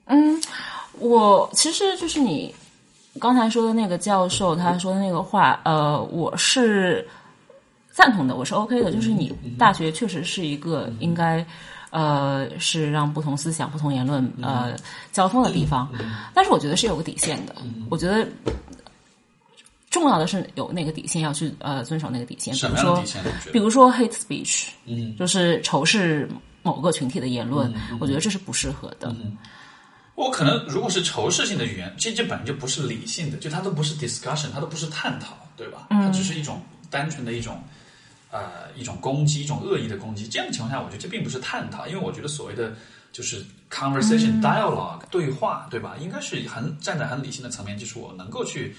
嗯我其实就是你刚才说的那个教授他说的那个话，呃，我是赞同的，我是 OK 的。就是你大学确实是一个应该。呃，是让不同思想、不同言论呃交锋的地方，但是我觉得是有个底线的。我觉得重要的是有那个底线，要去呃遵守那个底线。比如说？比如说 hate speech，嗯，就是仇视某个群体的言论，我觉得这是不适合的。我可能如果是仇视性的语言，这这本来就不是理性的，就它都不是 discussion，它都不是探讨，对吧？它只是一种单纯的一种呃一种攻击，一种恶意的攻击。这样的情况下，我觉得这并不是探讨，因为我觉得所谓的就是 conversation、dialogue 对话，对吧？应该是很站在很理性的层面，就是我能够去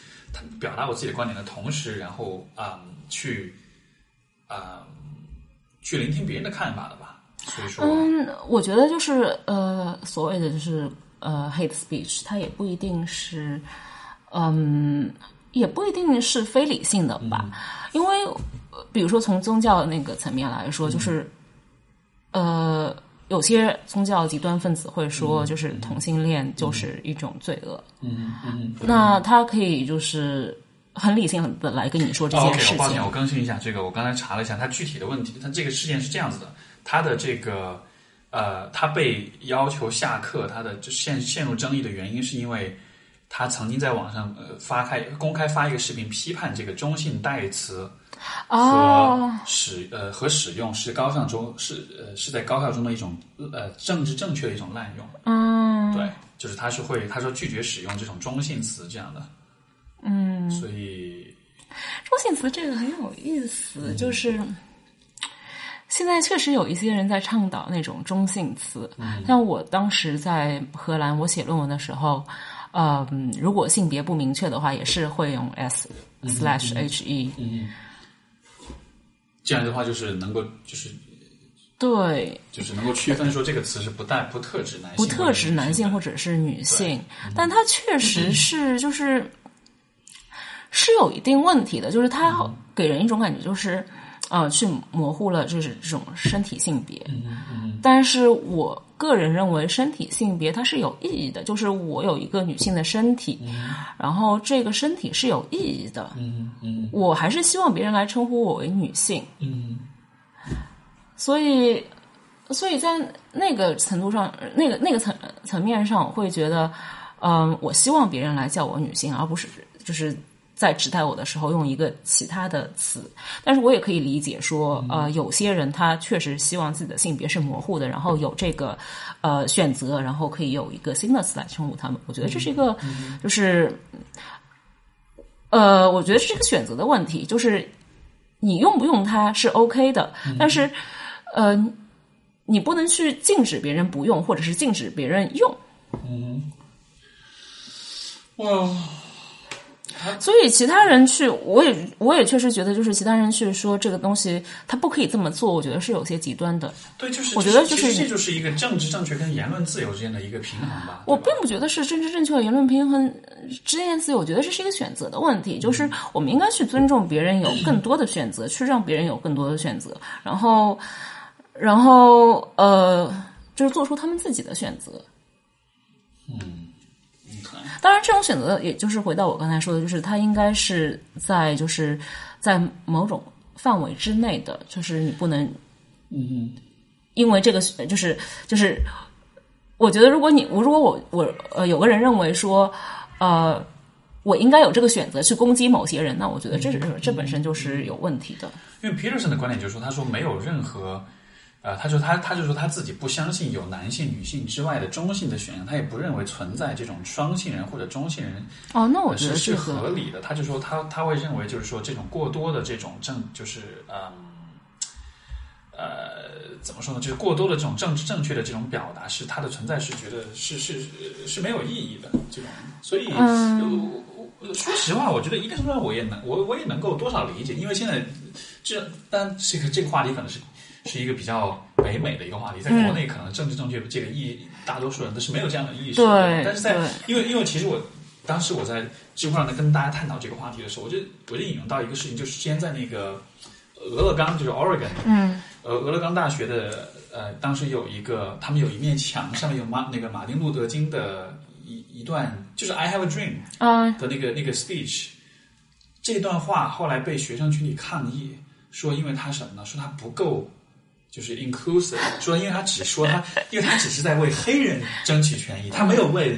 表达我自己的观点的同时，然后啊、嗯去啊、去聆听别人的看法的吧。所以说，嗯，我觉得就是呃，所谓的就是呃，hate speech，它也不一定是，嗯，也不一定是非理性的吧，因为呃比如说从宗教那个层面来说，就是呃，有些宗教极端分子会说，就是同性恋就是一种罪恶，嗯嗯。那他可以就是很理性的来跟你说这哦件事情我抱歉，我更新一下这个。我刚才查了一下，他具体的问题，他这个事件是这样子的：他的这个呃，他被要求下课，他的就陷陷入争议的原因是因为他曾经在网上呃发开公开发一个视频，批判这个中性代词哦和使呃和使用是高校中是呃是在高校中的一种呃政治正确的一种滥用。嗯，对，就是他是会他说拒绝使用这种中性词这样的。嗯，所以中性词这个很有意思，就是现在确实有一些人在倡导那种中性词。像我当时在荷兰，我写论文的时候，呃，如果性别不明确的话，也是会用 s slash h e。这样的话就是能够就是对，就是能够区分说这个词是不带不特指男性，不特指男性或者是女性，但它确实是就是是有一定问题的，就是它给人一种感觉就是。呃，去模糊了就是这种身体性别，但是我个人认为身体性别它是有意义的，就是我有一个女性的身体，然后这个身体是有意义的，嗯嗯。我还是希望别人来称呼我为女性，嗯。所以，所以在那个程度上，那个那个层层面上，我会觉得，嗯、我希望别人来叫我女性，而不是就是在指代我的时候用一个其他的词。但是我也可以理解说，呃，有些人他确实希望自己的性别是模糊的，然后有这个呃选择，然后可以有一个新的词来称呼他们。我觉得这是一个，就是，呃，我觉得这是一个选择的问题，就是你用不用它是 OK 的，但是，呃，你不能去禁止别人不用，或者是禁止别人用。嗯，哇，所以其他人去，我也我也确实觉得，就是其他人去说这个东西他不可以这么做，我觉得是有些极端的。对，就是我觉得就是这就是一个政治正确跟言论自由之间的一个平衡吧。我并不觉得是政治正确和言论平衡之间的自由，我觉得这是一个选择的问题，就是我们应该去尊重别人有更多的选择，去让别人有更多的选择。然后，然后呃，就是做出他们自己的选择。嗯，当然，这种选择也就是回到我刚才说的，就是它应该是在就是在某种范围之内的，就是你不能嗯因为这个就是就是，我觉得如果你我如果我我呃有个人认为说呃我应该有这个选择去攻击某些人，那我觉得这是这本身就是有问题的。因为 Peterson 的观点就是说，他说没有任何，呃，他就他他就说他自己不相信有男性、女性之外的中性的选项，他也不认为存在这种双性人或者中性人哦，那我觉是是合理的。他就说他他会认为就是说这种过多的这种政就是嗯呃怎么说呢？就是过多的这种政治正确的这种表达，是它的存在是觉得是是是是没有意义的这种，所以。说实话，我觉得一定程度上我也能，我我也能够多少理解，因为现在这但这个这个话题可能是是一个比较北美的一个话题，在国内可能政治正确这个意大多数人都是没有这样的意识的。对但是在因为因为其实我当时我在知乎上跟大家探讨这个话题的时候，我就我就引用到一个事情，就是之前在那个俄勒冈，就是 Oregon，嗯呃，俄勒冈大学的呃，当时有一个，他们有一面墙，上面有马那个马丁路德金的一一段，就是 I have a dream 啊的那个那个 speech，这段话后来被学生群体抗议，说因为他什么呢？说他不够。就是 inclusive，说因为他只说他，因为他只是在为黑人争取权益，他没有为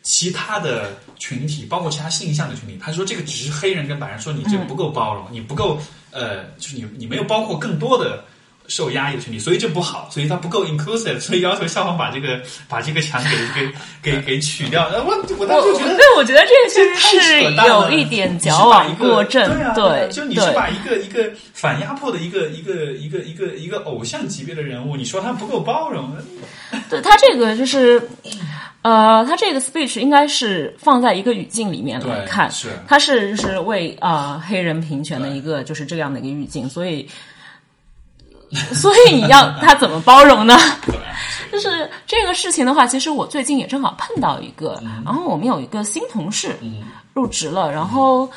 其他的群体，包括其他性向的群体。他说这个只是黑人跟白人，说你这个不够包容，你不够呃，就是你你没有包括更多的受压抑的群体，所以这不好，所以它不够 inclusive，所以要求校方把这个把这个墙给给给给取掉。呃我我当时就觉得对，我觉得这个确实是有一点矫枉过正，对啊对就你是把一个一个反压迫的一个一个一个一个一个偶像级别的人物，你说他不够包容，对他这个就是，呃，他这个 speech 应该是放在一个语境里面来看，是。他是就是为啊、呃黑人平权的一个就是这样的一个语境，所以，所以你要他怎么包容呢？就是这个事情的话，其实我最近也正好碰到一个，嗯然后我们有一个新同事入职了，然后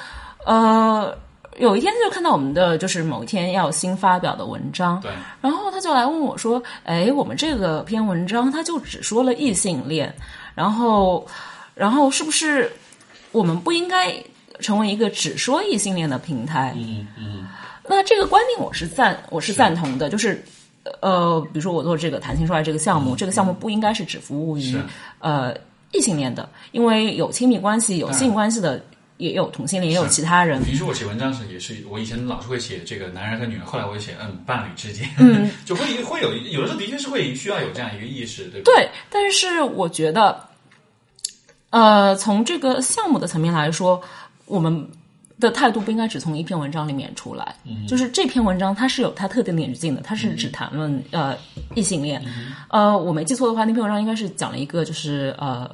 呃。有一天就看到我们的就是某一天要新发表的文章，对，然后他就来问我说：“哎，我们这个篇文章他就只说了异性恋，然后，然后是不是我们不应该成为一个只说异性恋的平台？”嗯嗯那这个观点我是赞，我是赞同的，就是。呃，比如说我做这个谈情说爱这个项目，这个项目不应该是只服务于呃异性恋的，因为有亲密关系、有性关系的，也有同性恋，也有其他人。平时我写文章时也是，我以前老是会写这个男人和女人，后来我也写嗯伴侣之间，嗯，就会会有有的时候的确是会需要有这样一个意识，对吧？对，但是我觉得，呃，从这个项目的层面来说，我们的态度不应该只从一篇文章里面出来。就是这篇文章它是有它特定的语境的，它是只谈论呃异性恋。呃，我没记错的话，那篇文章应该是讲了一个就是呃。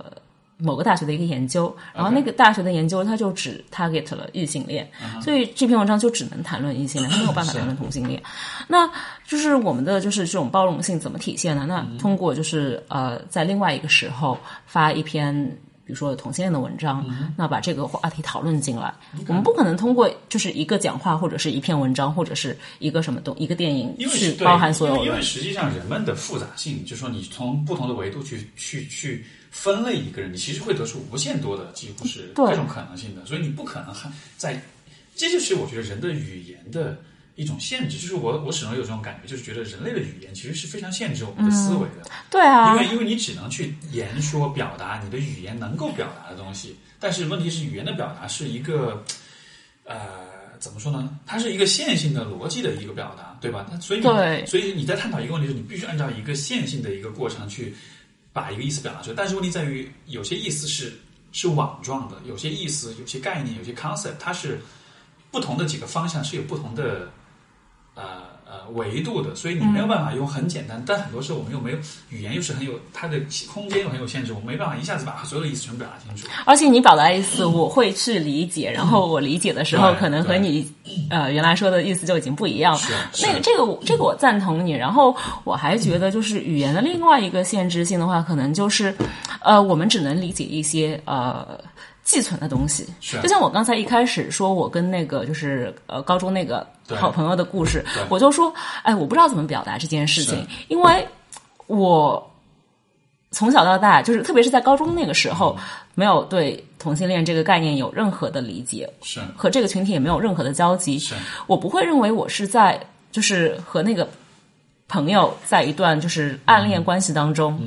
某个大学的一个研究，然后那个大学的研究，它就只 target 了异性恋所以这篇文章就只能谈论异性恋，它没有办法谈论同性恋。那就是我们的就是这种包容性怎么体现呢？那通过就是呃，在另外一个时候发一篇。比如说同性恋的文章，那把这个话题讨论进来，我们不可能通过就是一个讲话，或者是一篇文章，或者是一个什么东一个电影去包含所有因为因为。实际上人们的复杂性，就是说你从不同的维度去去去分类一个人，你其实会得出无限多的几乎是对各种可能性的，所以你不可能还在，这就是我觉得人的语言的一种限制，就是我我始终有这种感觉，就是觉得人类的语言其实是非常限制我们的思维的。对啊因，为因为你只能去言说表达你的语言能够表达的东西，但是问题是语言的表达是一个，呃，怎么说呢？它是一个线性的逻辑的一个表达，对吧？它所以所以你在探讨一个问题的时候，你必须按照一个线性的一个过程去把一个意思表达出来。但是问题在于，有些意思是是网状的，有些意思、有些概念、有些 concept，它是不同的几个方向是有不同的呃呃维度的，所以你没有办法用很简单，但很多时候我们又没有语言又是很有它的空间又很有限制，我没办法一下子把所有的意思全表达清楚。而且你表达意思，我会去理解，然后我理解的时候，可能和你呃原来说的意思就已经不一样了。那个这个我这个我赞同你，然后我还觉得就是语言的另外一个限制性的话，可能就是呃我们只能理解一些呃寄存的东西。是。就像我刚才一开始说，我跟那个就是呃高中那个好朋友的故事，我就说，哎，我不知道怎么表达这件事情，因为我从小到大，就是特别是在高中那个时候，没有对同性恋这个概念有任何的理解，是。和这个群体也没有任何的交集。是。我不会认为我是在就是和那个朋友在一段就是暗恋关系当中，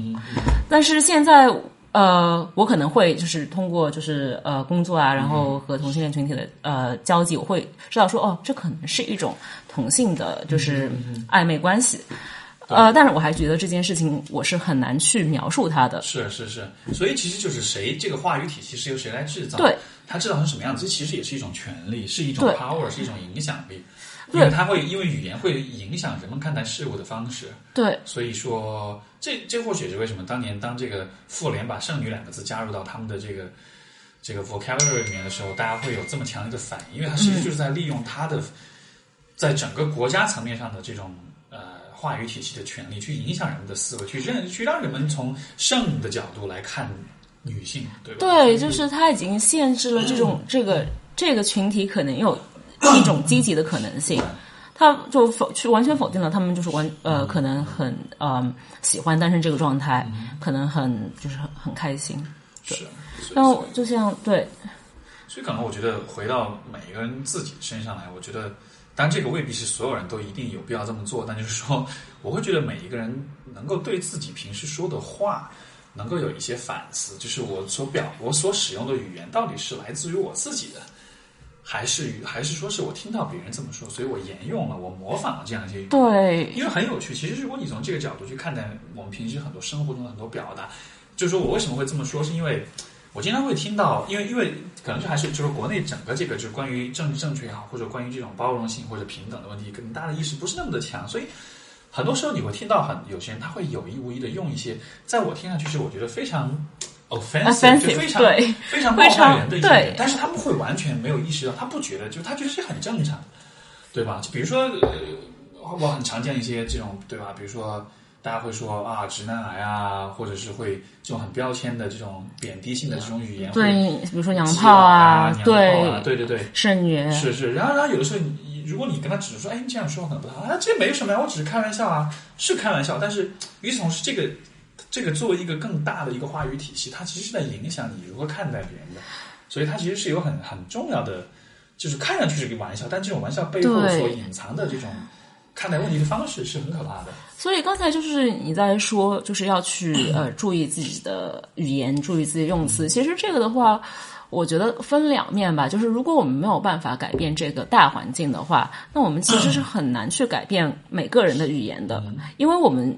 但是现在呃，我可能会就是通过就是呃工作啊，然后和同性恋群体的呃交际，我会知道说哦，这可能是一种同性的就是暧昧关系。呃，但是我还觉得这件事情我是很难去描述它的。是是是，所以其实就是谁这个话语体系是由谁来制造，对，他制造成什么样子，这其实也是一种权利，是一种 power，是一种影响力，因对为它会因为语言会影响人们看待事物的方式，对，所以说这这或许是为什么当年当这个妇联把剩女两个字加入到他们的这个这个 vocabulary 里面的时候，大家会有这么强烈的反应，因为它其实就是在利用它的、在整个国家层面上的这种呃话语体系的权利，去影响人们的思维，去认去让人们从性的角度来看女性，对吧？对，就是它已经限制了这种这个这个群体可能有一种积极的可能性，他就否去完全否定了他们就是完呃可能很呃喜欢单身这个状态，可能很就是很很开心。是。然后就像对所以可能我觉得回到每一个人自己身上来，我觉得，当然这个未必是所有人都一定有必要这么做，但就是说，我会觉得每一个人能够对自己平时说的话，能够有一些反思，就是我所表我所使用的语言到底是来自于我自己的，还是与还是说是我听到别人这么说，所以我沿用了，我模仿了这样一些语言。对因为很有趣。其实，如果你从这个角度去看待我们平时很多生活中的很多表达，就是说我为什么会这么说，是因为我经常会听到，因为因为可能就还是就是国内整个这个就是关于政治正确也好，或者关于这种包容性或者平等的问题，可能大家的意识不是那么的强，所以。很多时候你会听到很有些人他会有意无意的用一些，在我听上去是我觉得非常就非常对。非常冒犯人的一些非常言，但是他们会完全没有意识到，他不觉得，就他觉得这很正常，对吧？就比如说，呃，我很常见一些这种，对吧？比如说，大家会说啊，直男癌啊，或者是会这种很标签的这种贬低性的这种语言，对，比如说娘炮啊，对啊，对对对，剩女，是是，然后然后有的时候你，如果你跟他只是说，哎，你这样说可能不太好，啊，这没什么呀，我只是开玩笑啊，是开玩笑，但是与此同时，这个这个作为一个更大的一个话语体系，它其实是在影响你如何看待别人的，所以它其实是有很很重要的，就是看上去是个玩笑，但这种玩笑背后所隐藏的这种看待问题的方式是很可怕的。所以刚才就是你在说，就是要去呃注意自己的语言，注意自己的用词。其实这个的话，我觉得分两面吧。就是如果我们没有办法改变这个大环境的话，那我们其实是很难去改变每个人的语言的，因为我们。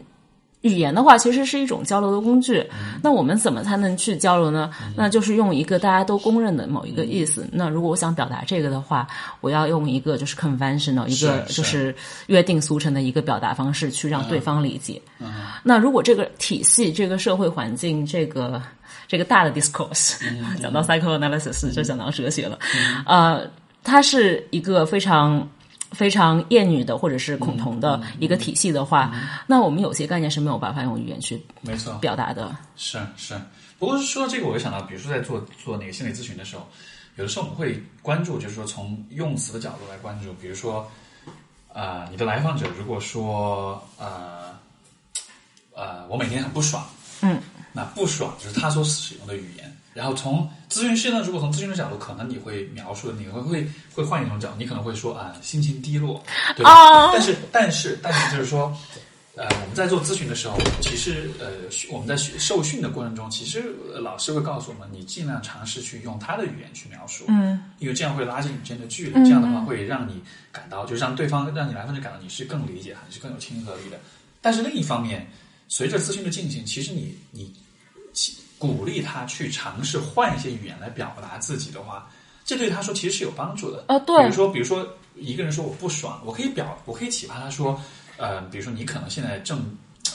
语言的话，其实是一种交流的工具。那我们怎么才能去交流呢？那就是用一个大家都公认的某一个意思。那如果我想表达这个的话，我要用一个就是 conventional，一个就是约定俗成的一个表达方式去让对方理解。那如果这个体系、这个社会环境、这个这个大的 discourse，、讲到 psychoanalysis 就讲到哲学了，呃，它是一个非常。非常厌女的或者是恐同的一个体系的话，那我们有些概念是没有办法用语言去没错，表达的。是是，不过说到这个，我就想到，比如说在做做那个心理咨询的时候，有的时候我们会关注，就是说从用词的角度来关注，比如说，啊、你的来访者如果说，呃，呃，我每天很不爽，嗯，那不爽就是他所使用的语言。然后从咨询师呢，如果从咨询的角度，可能你会描述，你会会会换一种角度，你可能会说啊、心情低落，对吧？啊但是但是但是就是说，呃，我们在做咨询的时候，其实呃，我们在学受训的过程中，其实呃老师会告诉我们，你尽量尝试去用他的语言去描述，嗯，因为这样会拉近你之间的距离，这样的话会让你感到，就是让对方让你来访者感到你是更理解还是更有亲和力的。但是另一方面，随着咨询的进行，其实你你其鼓励他去尝试换一些语言来表达自己的话，这对他说其实是有帮助的。啊对比如说，比如说一个人说我不爽，我可以表，我可以启发他说，呃，比如说你可能现在正，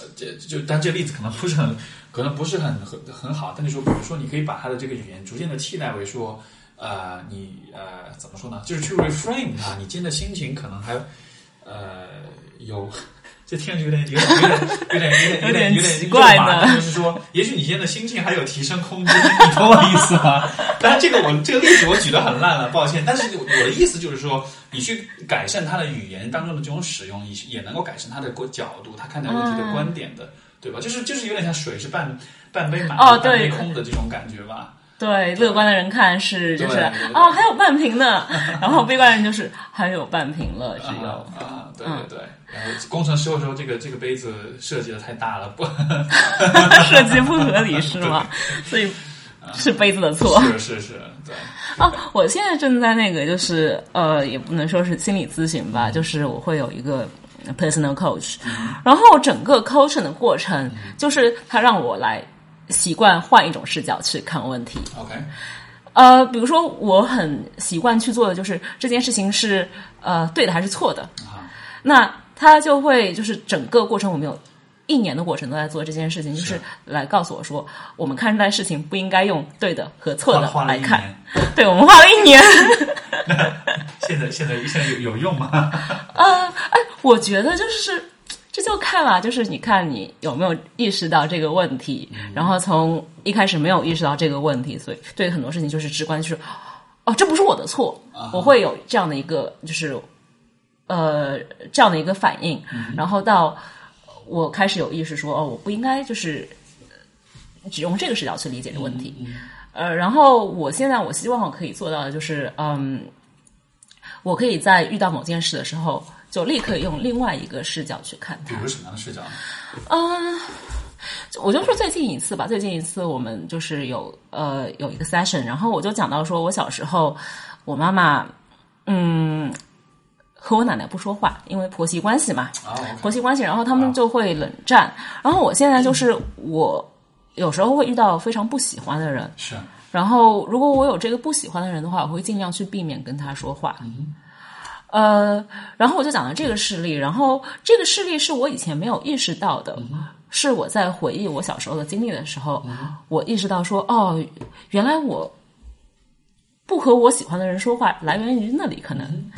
呃，这就但这个例子可能不是很，可能不是很很很好，但是说，比如说你可以把他的这个语言逐渐的替代为说，呃，你呃怎么说呢？就是去 reframe 他，你今天的心情可能还呃有。这听着有点有点有点有点有点有点有点奇怪呢。就是说，也许你现在的心境还有提升空间，你懂我意思吗？当然，这个我这个例子我举得很烂了，抱歉。但是我的意思就是说，你去改善他的语言当中的这种使用，也也能够改善他的角度，他看待问题的观点的，对吧？就是就是有点像水是半半杯满哦，半杯空的这种感觉吧。对，乐观的人看是就是啊，还有半瓶呢，然后悲观人就是还有半瓶了，只有啊，对对对。然后工程师会说这个这个杯子设计的太大了，不 设计不合理是吗？所以是杯子的错。是是是，对。啊，我现在正在那个就是呃，也不能说是心理咨询吧，就是我会有一个 personal coach，然后整个 coaching 的过程就是他让我来。习惯换一种视角去看问题。OK，呃，比如说我很习惯去做的就是这件事情是呃对的还是错的。那他就会就是整个过程我们有一年的过程都在做这件事情，就是来告诉我说我们看待事情不应该用对的和错的来看。对，我们花了一年。现在现在现在有有用吗？呃，哎，我觉得就是。这就看了，就是你看你有没有意识到这个问题，然后从一开始没有意识到这个问题，所以对很多事情就是直观，就是哦，这不是我的错，我会有这样的一个就是呃这样的一个反应，然后到我开始有意识说哦，我不应该就是只用这个视角去理解这个问题，呃，然后我现在我希望我可以做到的就是嗯，我可以在遇到某件事的时候。就立刻用另外一个视角去看它。比如什么样的视角？嗯，我就说最近一次吧。最近一次我们就是有呃有一个 session，然后我就讲到说我小时候，我妈妈嗯和我奶奶不说话，因为婆媳关系嘛，婆媳关系，然后他们就会冷战。然后我现在就是我有时候会遇到非常不喜欢的人，是。然后如果我有这个不喜欢的人的话，我会尽量去避免跟他说话。呃，然后我就讲了这个事例，然后这个事例是我以前没有意识到的，是我在回忆我小时候的经历的时候，我意识到说，哦，原来我不和我喜欢的人说话，来源于那里可能，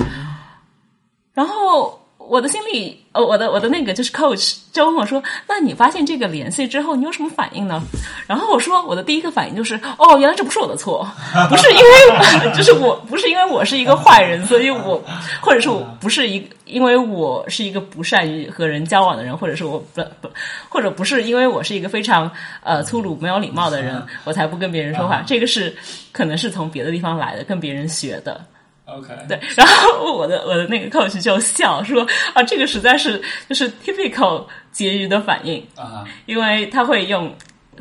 然后。我的心里，呃，我的我的那个就是 coach 就问我说：“那你发现这个联系之后，你有什么反应呢？”然后我说：“我的第一个反应就是，哦，原来这不是我的错，不是因为就是我不是因为我是一个坏人，所以我或者是我不是一因为我是一个不善于和人交往的人，或者是我不不或者不是因为我是一个非常呃粗鲁没有礼貌的人，我才不跟别人说话。这个是可能是从别的地方来的，跟别人学的。” OK，对，然后我的我的那个 coach 就笑说啊，这个实在是就是 typical 结余的反应啊，因为他会用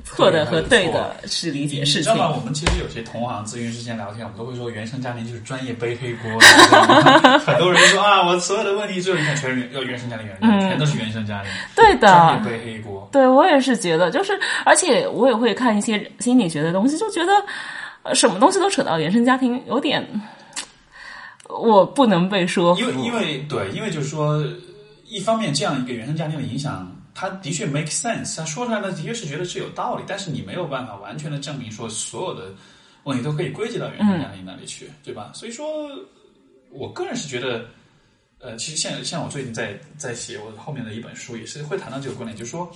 错的和对的去理解事情。你知道吗？我们其实有些同行咨询之间聊天，我们都会说原生家庭就是专业背黑锅。很多人说啊，我所有的问题最后你看全是原要原生家庭原因，全都是原生家庭。对的，专业背黑锅。对我也是觉得，就是而且我也会看一些心理学的东西，就觉得什么东西都扯到原生家庭，有点。我不能被说服，因为因为对，因为就是说，一方面这样一个原生家庭的影响，他的确 make sense，他说出来呢的确是觉得是有道理，但是你没有办法完全的证明说所有的问题都可以归结到原生家庭那里去，对吧？所以说，我个人是觉得，呃，其实像像我最近在在写我后面的一本书，也是会谈到这个观点，就是说。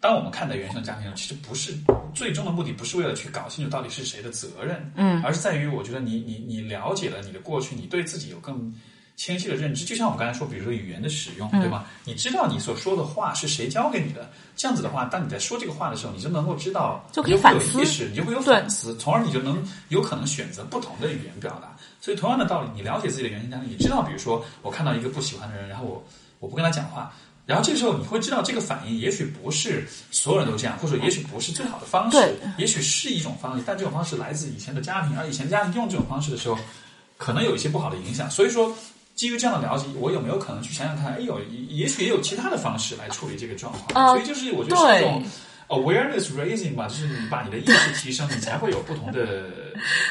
当我们看待原生家庭，其实不是最终的目的，不是为了去搞清楚到底是谁的责任，嗯，而是在于，我觉得你你你了解了你的过去，你对自己有更清晰的认知。就像我刚才说，比如说语言的使用，对吧？你知道你所说的话是谁教给你的，这样子的话，当你在说这个话的时候，你就能够知道，就可以反思，你就会有反思，从而你就能有可能选择不同的语言表达。所以，同样的道理，你了解自己的原生家庭，你知道，比如说我看到一个不喜欢的人，然后我我不跟他讲话。然后这个时候你会知道，这个反应也许不是所有人都这样，或者说也许不是最好的方式，也许是一种方式，但这种方式来自以前的家庭，而以前家庭用这种方式的时候，可能有一些不好的影响。所以说，基于这样的了解，我有没有可能去想想看，哎呦，也许也有其他的方式来处理这个状况？所以就是我觉得是一种。Awareness raising 吧，就是你把你的意识提升，你才会有不同的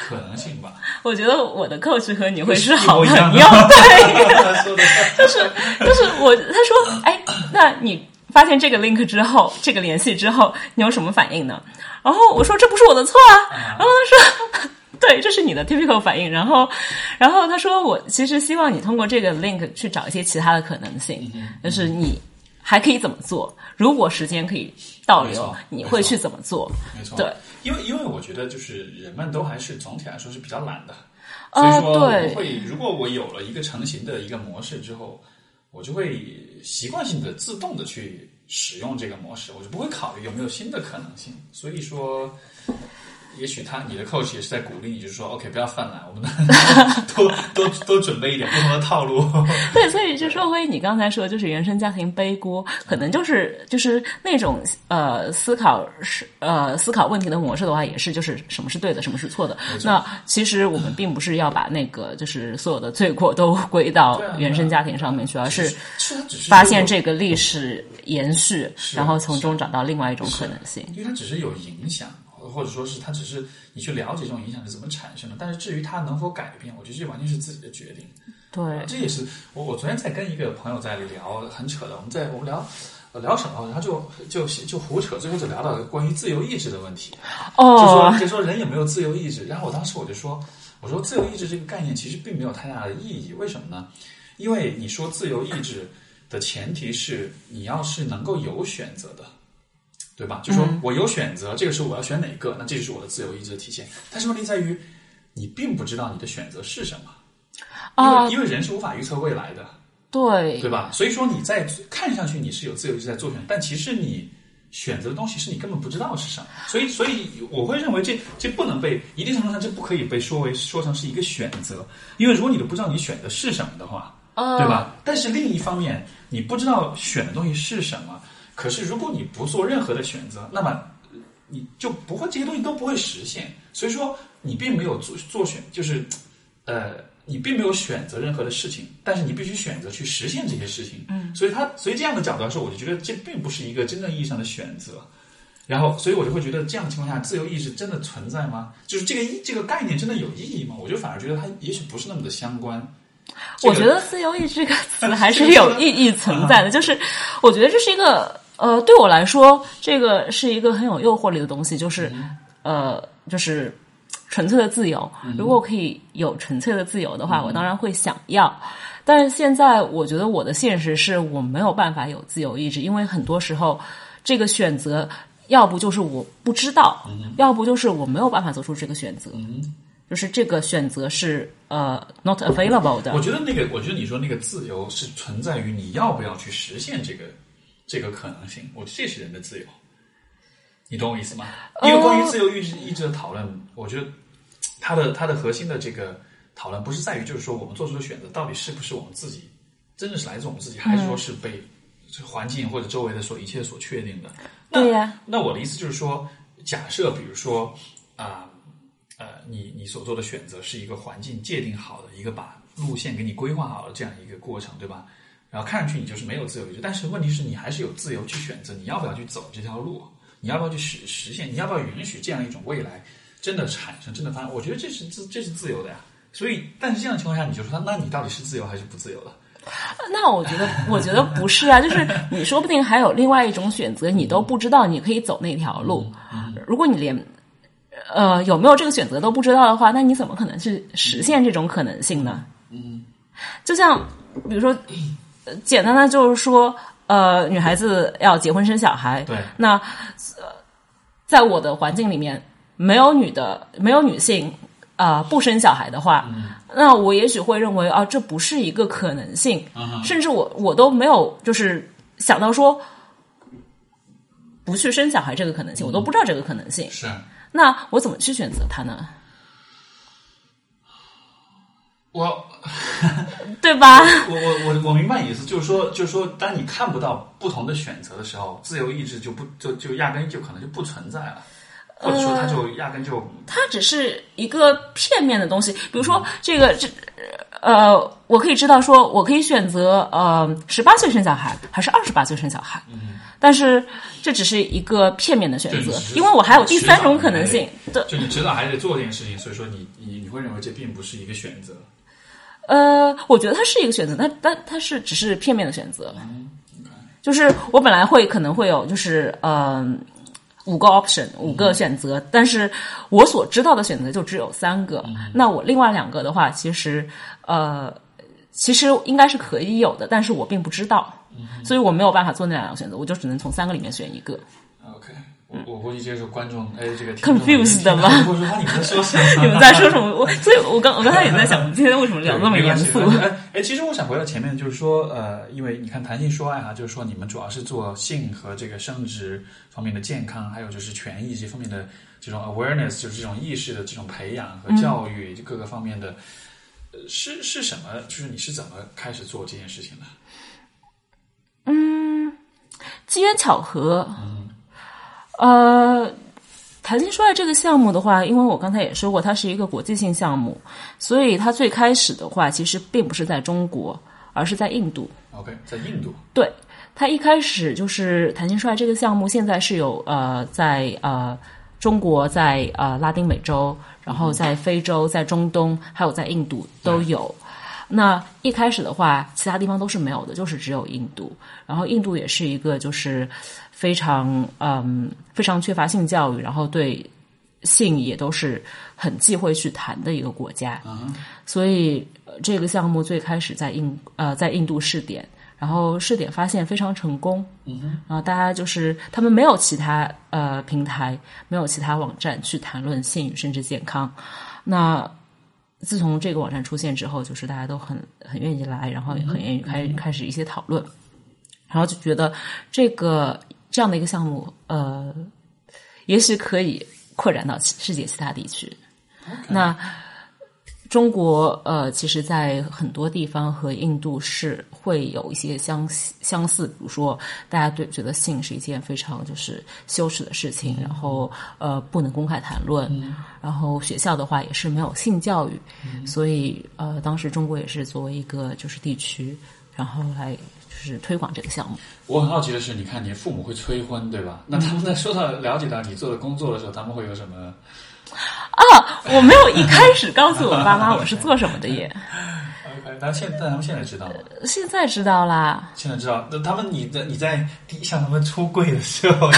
可能性吧。我觉得我的 coach 和你会是好朋友，对，就是 就是我他说，哎，那你发现这个 link 之后，这个联系之后，你有什么反应呢？然后我说这不是我的错啊。然后他说，对，这是你的 typical 反应。然后，然后他说，我其实希望你通过这个 link 去找一些其他的可能性，就是你。还可以怎么做？如果时间可以倒流，你会去怎么做？没错，对，因为因为我觉得就是人们都还是总体来说是比较懒的，呃所以说对我会如果我有了一个成型的一个模式之后，我就会习惯性的自动的去使用这个模式，我就不会考虑有没有新的可能性。所以说。也许他你的 coach 也是在鼓励你，就是说，OK，不要犯懒，我们多多多准备一点不同的套路。对，所以就说回你刚才说，就是原生家庭背锅，可能就是就是那种呃思考是呃思考问题的模式的话，也是就是什么是对的，什么是错的。那其实我们并不是要把那个就是所有的罪过都归到原生家庭上面去，而是发现这个历史延续，然后从中找到另外一种可能性。因为它只是有影响，或者说是他只是你去了解这种影响是怎么产生的，但是至于他能否改变，我觉得这完全是自己的决定。对，这也是我我昨天在跟一个朋友在聊，很扯的，我们在我们聊。呃聊什么？然后就就就胡扯，最后就聊到关于自由意志的问题。哦就哦说，就说人有没有自由意志？然后我当时我就说，我说自由意志这个概念其实并没有太大的意义。为什么呢？因为你说自由意志的前提是你要是能够有选择的，对吧？就说我有选择，这个时候我要选哪个，那这就是我的自由意志的体现。但是问题在于，你并不知道你的选择是什么，因为、啊因为人是无法预测未来的。对对吧？所以说你在看上去你是有自由意志在做选择，但其实你选择的东西是你根本不知道是什么。所以，所以我会认为这这不能被一定程度上这不可以被说为说成是一个选择，因为如果你都不知道你选的是什么的话，呃对吧？但是另一方面，你不知道选的东西是什么，可是如果你不做任何的选择，那么你就不会这些东西都不会实现。所以说你并没有做做选，就是呃。你并没有选择任何的事情，但是你必须选择去实现这些事情。嗯，所以他所以这样的角度来说，我就觉得这并不是一个真正意义上的选择。然后，所以我就会觉得这样的情况下，自由意志真的存在吗？就是这个意这个概念真的有意义吗？我就反而觉得它也许不是那么的相关。这个我觉得“自由意志”这个词还是有意义存在的，就是我觉得这是一个呃，对我来说，这个是一个很有诱惑力的东西，就是呃，就是纯粹的自由。如果可以有纯粹的自由的话，我当然会想要。但是现在，我觉得我的现实是我没有办法有自由意志，因为很多时候这个选择，要不就是我不知道，要不就是我没有办法做出这个选择。就是这个选择是呃 not available 的我。觉得那个，我觉得你说那个自由是存在于你要不要去实现这个这个可能性。我这是人的自由，你懂我意思吗？因为关于自由意志意志的讨论，我觉得它的它的核心的这个讨论不是在于就是说我们做出的选择到底是不是我们自己真正是来自我们自己，还是说是被环境或者周围的所一切所确定的。那对呀那我的意思就是说，假设比如说啊。呃，你你所做的选择是一个环境界定好的一个把路线给你规划好的这样一个过程，对吧？然后看上去你就是没有自由意志，但是问题是你还是有自由去选择你要不要去走这条路，你要不要去实实现，你要不要允许这样一种未来真的产生，真的发生？我觉得这是自这是自由的呀。所以，但是这样的情况下，你就说，那你到底是自由还是不自由了？那我觉得，我觉得不是啊，就是你说不定还有另外一种选择，你都不知道你可以走那条路。如果你连呃有没有这个选择都不知道的话，那你怎么可能去实现这种可能性呢？嗯，就像比如说，呃简单的就是说，呃，女孩子要结婚生小孩，对。那呃，在我的环境里面，没有女的，没有女性啊、呃不生小孩的话，那我也许会认为啊，这不是一个可能性，甚至我我都没有就是想到说不去生小孩这个可能性，我都不知道这个可能性。是。那我怎么去选择它呢？我 对吧？我我我我明白你意思，就是说，就是说，当你看不到不同的选择的时候，自由意志就不就就压根就可能就不存在了，或者说它就压根就它只是一个片面的东西。比如说，这个这呃，我可以知道说，我可以选择呃十八岁生小孩，还是二十八岁生小孩。但是这只是一个片面的选择因为我还有第三种可能性。对，就你迟早还得做这件事情，所以说你你你会认为这并不是一个选择。呃，我觉得它是一个选择，但但它是只是片面的选择。就是我本来会可能会有就是嗯、五个 option 五个选择，但是我所知道的选择就只有三个。那我另外两个的话，其实呃，其实应该是可以有的，但是我并不知道。所以我没有办法做那两个选择，我就只能从三个里面选一个。OK，我我估计这个时候观众哎，这个 Confused 的吧我说你们在说什么？你们在说什么？我所以，我刚我刚才也在想，我们今天为什么聊那么严肃哎哎，其实我想回到前面，就是说，呃，因为你看谈性说爱哈、就是说你们主要是做性和这个生殖方面的健康，还有就是权益这方面的这种 awareness，就是这种意识的这种培养和教育，各个方面的，呃是是什么？就是你是怎么开始做这件事情的？嗯机缘巧合，呃，谈性说爱这个项目的话，因为我刚才也说过，它是一个国际性项目，所以它最开始的话，其实并不是在中国，而是在印度。OK，在印度，对，它一开始就是谈性说爱这个项目，现在是有呃在呃中国，在呃拉丁美洲，然后在非洲，在中东，还有在印度都有。那一开始的话，其他地方都是没有的，就是只有印度。然后印度也是一个就是非常嗯非常缺乏性教育，然后对性也都是很忌讳去谈的一个国家。所以、呃这个项目最开始在印呃在印度试点，然后试点发现非常成功。嗯哼，然后大家就是他们没有其他呃平台，没有其他网站去谈论性与生殖健康。那自从这个网站出现之后，就是大家都很很愿意来，然后也很愿意开开始一些讨论，然后就觉得这个这样的一个项目，呃，也许可以扩展到世界其他地区。那中国呃，其实，在很多地方和印度是会有一些相似相似，比如说，大家对觉得性是一件非常就是羞耻的事情，然后呃不能公开谈论，然后学校的话也是没有性教育，所以呃，当时中国也是作为一个就是地区，然后来就是推广这个项目。我很好奇的是，你看你父母会催婚，对吧？那他们在说到了解到你做的工作的时候，他们会有什么？啊，我没有一开始告诉我爸妈我是做什么的耶但现但他们现在知道了，现在知道啦。现在知道。那他们你的你在第向他们出柜的时候，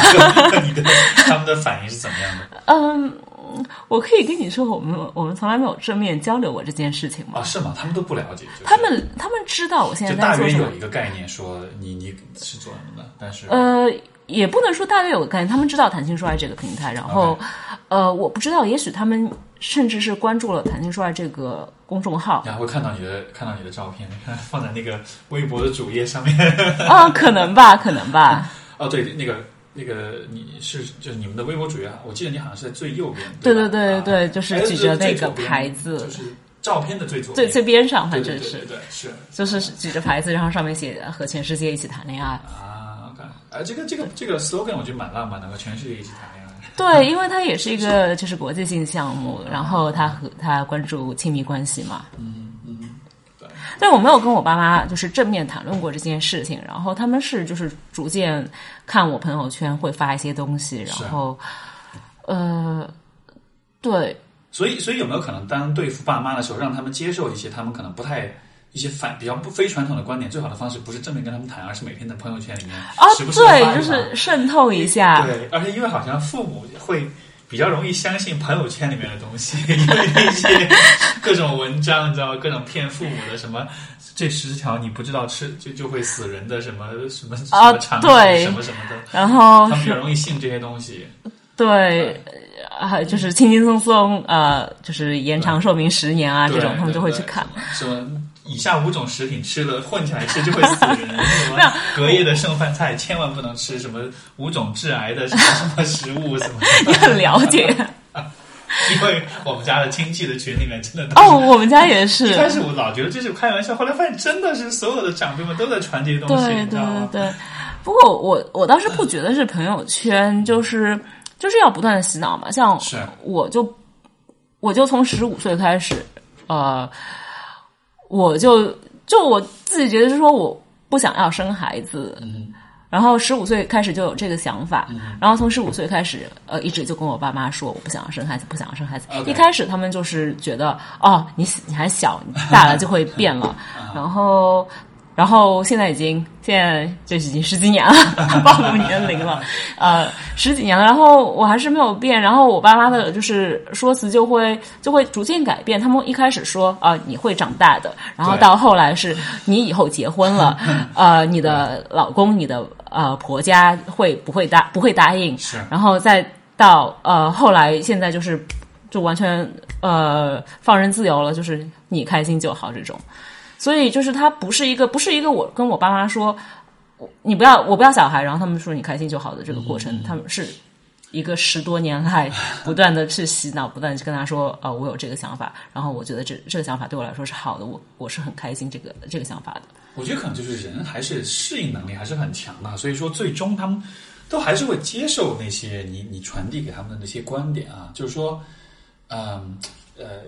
你 你的他们的反应是怎么样的？嗯，我可以跟你说，我们我们从来没有正面交流过这件事情吗？啊，是吗？他们都不了解，就是他们他们知道我现在就大约有，一个概念，说你你是做什么的，但是呃，也不能说大约有个概念，他们知道谈情说爱这个平台，然后呃，我不知道，也许他们甚至是关注了谈情说爱这个公众号然后会看到你的看到你的照片，放在那个微博的主页上面。啊，可能吧，可能吧。哦，对，那个那个你是就是你们的微博主页，我记得你好像是在最右边，对对对对对啊就是哎举着那个牌子就是照片的最左最，最边上，反正是对是就是举着牌子，然后上面写和全世界一起谈恋爱。啊，OK，哎，这个这个这个 slogan 我觉得蛮浪漫的，和全世界一起谈恋爱。对，因为它也是一个就是国际性项目，然后他和他关注亲密关系嘛。嗯但是我没有跟我爸妈就是正面谈论过这件事情，然后他们是就是逐渐看我朋友圈会发一些东西，然后呃，对，所以所以有没有可能当对付爸妈的时候，让他们接受一些他们可能不太。一些反比较不非传统的观点，最好的方式不是正面跟他们谈，而是每天在朋友圈里面啊，时不时地发。对，就是渗透一下，对，而且因为好像父母会比较容易相信朋友圈里面的东西，因为那些各种文章，你知道吗？各种骗父母的什么。这十条你不知道吃就就会死人的什么什么什啊对什么什么的，然后他们比较容易信这些东西。对。啊，就是轻轻松松，呃，就是延长寿命十年啊，这种他们就会去看。什么以下五种食品吃了混起来吃就会死人，什么隔夜的剩饭菜千万不能吃，什么五种致癌的什么什么食物什么。你很了解 因为我们家的亲戚的群里面真的 哦，我们家也是一，开始我老觉得这是开玩笑，后来发现真的是所有的长辈们都在传这些东西，对对？对。不过我我倒是不觉得是朋友圈，就是就是要不断的洗脑嘛。像是我就我就从十五岁开始，呃，我就就我自己觉得是说我不想要生孩子，嗯。然后十五岁开始就有这个想法，然后从十五岁开始，呃，一直就跟我爸妈说我不想要生孩子，不想要生孩子。一开始他们就是觉得哦，你你还小，你大了就会变了，然后。然后现在已经现在这已经十几年了，暴露年龄了，呃，十几年了，然后我还是没有变，然后我爸妈的就是说辞就会就会逐渐改变。他们一开始说啊、你会长大的，然后到后来是你以后结婚了，呃，你的老公、你的呃婆家会不会答不会答应，是然后再到呃后来现在就是就完全呃放任自由了，就是你开心就好这种。所以就是他不是一个不是一个我跟我爸妈说，我你不要我不要小孩，然后他们说你开心就好的这个过程，他们是一个十多年来不断的去洗脑，不断地去跟他说，呃，我有这个想法，然后我觉得这这个想法对我来说是好的，我我是很开心这个这个想法的。我觉得可能就是人还是适应能力还是很强的，所以说最终他们都还是会接受那些你你传递给他们的那些观点啊，就是说，嗯呃，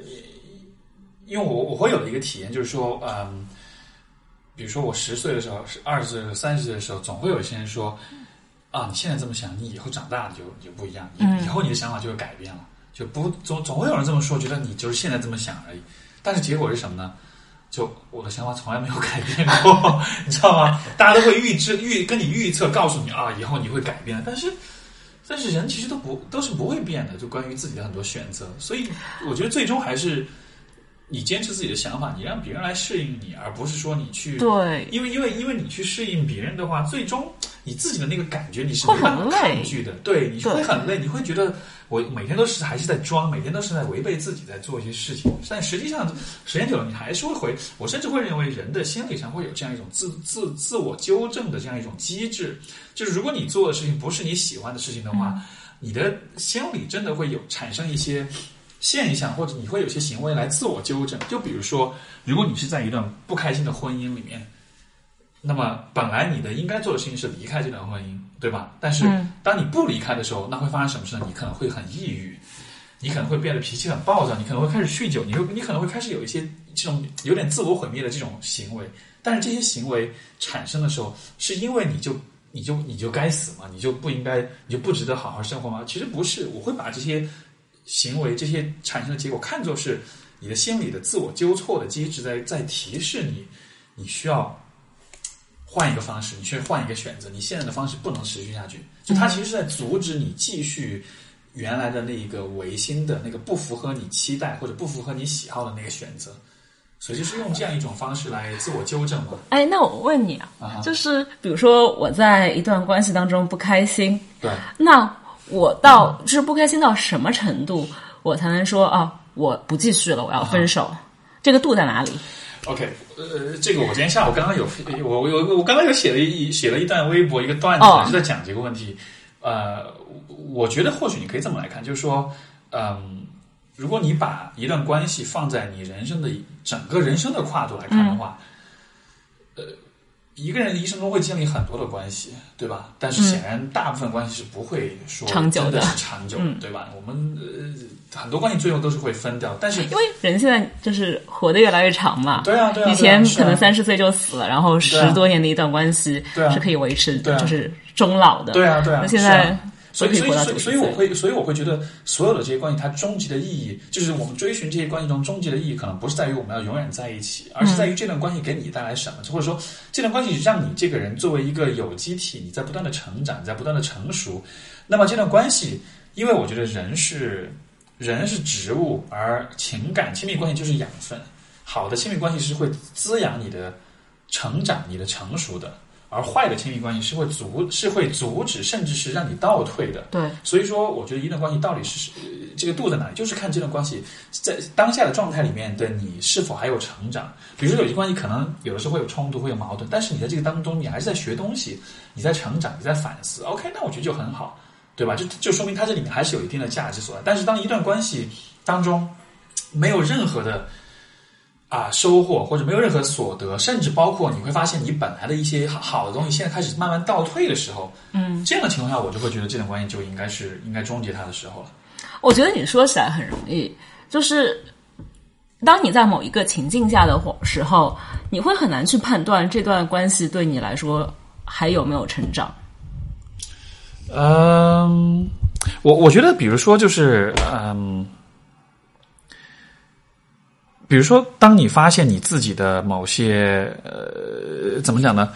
因为我我会有一个体验，就是说，嗯，比如说我十岁的时候，是二十岁、三十岁的时候，总会有一些人说，啊，你现在这么想，你以后长大了就就不一样，以以后你的想法就会改变了，就不总总会有人这么说，觉得你就是现在这么想而已，但是结果是什么呢？就我的想法从来没有改变过，你知道吗？大家都会预知预跟你预测，告诉你啊，以后你会改变，但是但是人其实都不都是不会变的，就关于自己的很多选择，所以我觉得最终还是你坚持自己的想法，你让别人来适应你，而不是说你去对，因为因为因为你去适应别人的话，最终你自己的那个感觉你是会没办法很累抗拒的，对，你会很累，你会觉得我每天都是还是在装，每天都是在违背自己在做一些事情，但实际上时间久了，你还是会回。我甚至会认为人的心理上会有这样一种自自自我纠正的这样一种机制，就是如果你做的事情不是你喜欢的事情的话，你的心理真的会有产生一些。现象，或者你会有些行为来自我纠正。就比如说，如果你是在一段不开心的婚姻里面，那么本来你的应该做的事情是离开这段婚姻，对吧？但是嗯当你不离开的时候，那会发生什么事呢？你可能会很抑郁，你可能会变得脾气很暴躁，你可能会开始酗酒，你会你可能会开始有一些这种有点自我毁灭的这种行为。但是这些行为产生的时候，是因为你就你就你就该死吗？你就不应该，你就不值得好好生活吗？其实不是，我会把这些行为、这些产生的结果看作是你的心理的自我纠错的机制在在提示你，你需要换一个方式，你去换一个选择，你现在的方式不能持续下去。就它其实是在阻止你继续原来的那一个违心的那个不符合你期待或者不符合你喜好的那个选择。所以就是用这样一种方式来自我纠正嘛。哎，那我问你啊，啊就是比如说我在一段关系当中不开心，对，那我到就是不开心到什么程度，我才能说啊，我不继续了，我要分手？这个度在哪里？OK，呃，这个我今天下午刚刚有我我我我刚刚有写了一写了一段微博一个段子，在讲这个问题。呃，我觉得或许你可以这么来看，就是说，嗯，如果你把一段关系放在你人生的整个人生的跨度来看的话，呃，一个人一生中会经历很多的关系，对吧？但是显然大部分关系是不会说长久的长久，对吧？我们呃很多关系最后都是会分掉，但是因为人现在就是活得越来越长嘛。对啊对啊，以前可能三十岁就死了，然后十多年的一段关系对啊是可以维持，就是终老的。对啊对啊，那现在啊所以，所以，所以，所以我会，所以我会觉得，所有的这些关系，它终极的意义，就是我们追寻这些关系中终极的意义，可能不是在于我们要永远在一起，而是在于这段关系给你带来什么，或者说这段关系让你这个人作为一个有机体，你在不断的成长，你在不断的成熟。那么这段关系，因为我觉得人是人是植物，而情感亲密关系就是养分。好的亲密关系是会滋养你的成长、你的成熟的。而坏的亲密关系是会阻是会阻止，甚至是让你倒退的。对，所以说，我觉得一段关系到底是、呃、这个度在哪里，就是看这段关系在当下的状态里面的你是否还有成长。比如说，有些关系可能有的时候会有冲突，会有矛盾，但是你在这个当中，你还是在学东西，你在成长，你在反思。OK，那我觉得就很好，对吧？就就说明它这里面还是有一定的价值所在。但是当一段关系当中没有任何的啊，收获或者没有任何所得，甚至包括你会发现你本来的一些好的东西，现在开始慢慢倒退的时候，嗯，这样的情况下，我就会觉得这段关系就应该是应该终结它的时候了。我觉得你说起来很容易，就是当你在某一个情境下的时候，你会很难去判断这段关系对你来说还有没有成长。嗯，我我觉得，比如说，就是嗯。比如说，当你发现你自己的某些呃，怎么讲呢？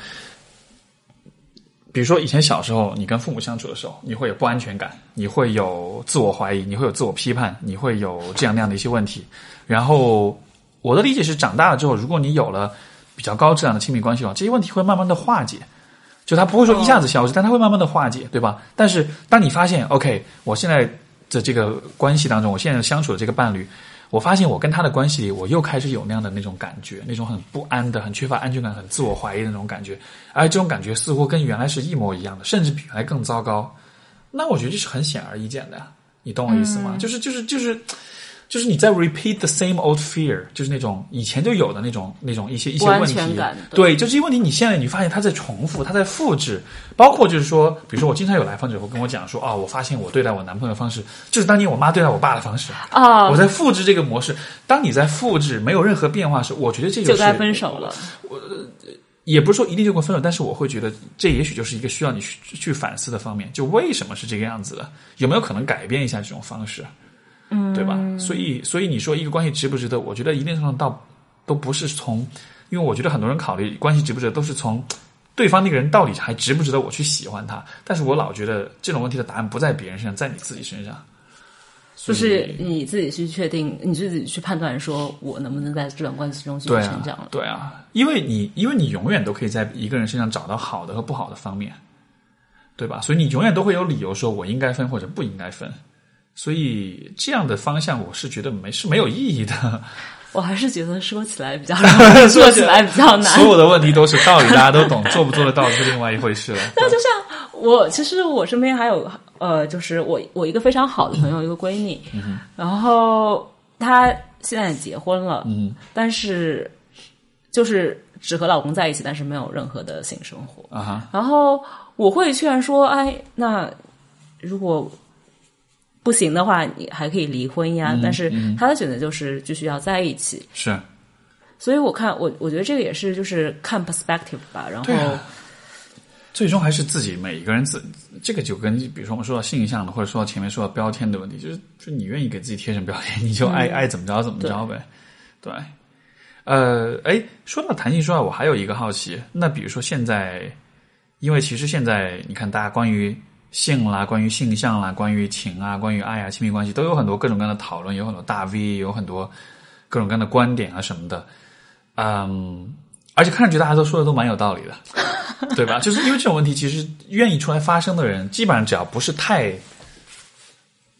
比如说，以前小时候你跟父母相处的时候，你会有不安全感，你会有自我怀疑，你会有自我批判，你会有这样那样的一些问题。然后，我的理解是，长大了之后，如果你有了比较高质量的亲密关系的话，这些问题会慢慢的化解。就它不会说一下子消失，但它会慢慢的化解，对吧？但是当你发现，OK，我现在的这个关系当中，我现在相处的这个伴侣。我发现我跟他的关系里，我又开始有那样的那种感觉，那种很不安的、很缺乏安全感、很自我怀疑的那种感觉，而这种感觉似乎跟原来是一模一样的，甚至比原来更糟糕。那我觉得这是很显而易见的呀，你懂我意思吗？就是就是就是。就是你在 repeat the same old fear，就是那种以前就有的那种那种一些一些问题，对，就这些问题，你现在你发现它在重复，它在复制，包括就是说，比如说我经常有来访者会跟我讲说，啊，我发现我对待我男朋友的方式，就是当年我妈对待我爸的方式啊，我在复制这个模式。当你在复制没有任何变化时，我觉得这个就该分手了。我也不是说一定就会分手，但是我会觉得这也许就是一个需要你去去反思的方面，就为什么是这个样子的，有没有可能改变一下这种方式？嗯，对吧？所以，所以你说一个关系值不值得？我觉得一定程度上倒都不是从，因为我觉得很多人考虑关系值不值得，都是从对方那个人到底还值不值得我去喜欢他。但是我老觉得这种问题的答案不在别人身上，在你自己身上。就是你自己去确定，你自己去判断，说我能不能在这段关系中去成长了？对啊，因为你因为你永远都可以在一个人身上找到好的和不好的方面，对吧？所以你永远都会有理由说我应该分或者不应该分。所以这样的方向，我是觉得没是没有意义的。我还是觉得说起来比较 做起来比较难。所有的问题都是道理，大家都懂，做不做得到是另外一回事了。那就像我，其实我身边还有呃，就是我我一个非常好的朋友，一个闺蜜，然后她现在结婚了，嗯，但是就是只和老公在一起，但是没有任何的性生活啊。然后我会劝说，哎，那如果。不行的话，你还可以离婚呀。但是他的选择就是继续要在一起。是，所以我看我我觉得这个也是就是看 perspective 吧。然后最终还是自己每一个人自这个就跟比如说我们说到性向的，或者说到前面说到标签的问题，就是就你愿意给自己贴上标签，你就爱爱怎么着怎么着呗。对，呃，哎，说到弹性说爱，我还有一个好奇，那比如说现在，因为其实现在你看大家关于。性啦，关于性向啦，关于情啊，关于爱啊，亲密关系都有很多各种各样的讨论，有很多大 V，有很多各种各样的观点啊什么的，嗯，而且看上去大家都说的都蛮有道理的，对吧？就是因为这种问题，其实愿意出来发声的人，基本上只要不是太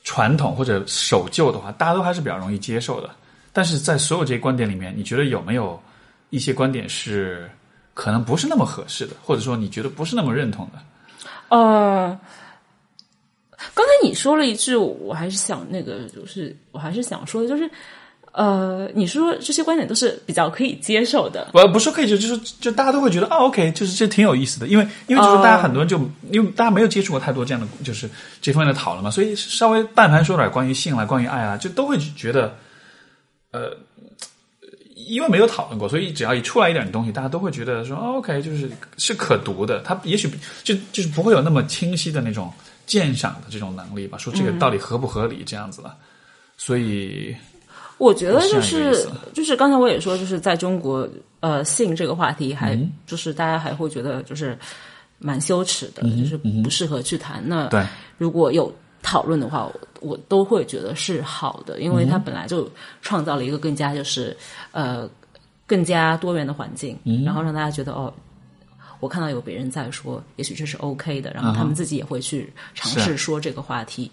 传统或者守旧的话，大家都还是比较容易接受的。但是在所有这些观点里面，你觉得有没有一些观点是可能不是那么合适的，或者说你觉得不是那么认同的？呃。刚才你说了一句，我还是想那个，就是我还是想说的，就是呃，你说这些观点都是比较可以接受的。我不是可以接受，就是就大家都会觉得啊，OK，就是这挺有意思的，因为因为就是大家很多人就因为大家没有接触过太多这样的就是这方面的讨论嘛，所以稍微但凡说点关于性啊、关于爱啊，就都会觉得呃，因为没有讨论过，所以只要一出来一点东西，大家都会觉得说 OK，就是是可读的，它也许就就是不会有那么清晰的那种。鉴赏的这种能力吧，说这个到底合不合理这样子了，所以我觉得就是就是刚才我也说，就是在中国，呃，性这个话题还就是大家还会觉得就是蛮羞耻的，就是不适合去谈。那对，如果有讨论的话，我都会觉得是好的，因为它本来就创造了一个更加就是呃更加多元的环境，然后让大家觉得哦。我看到有别人在说，也许这是 OK 的，然后他们自己也会去尝试说这个话题。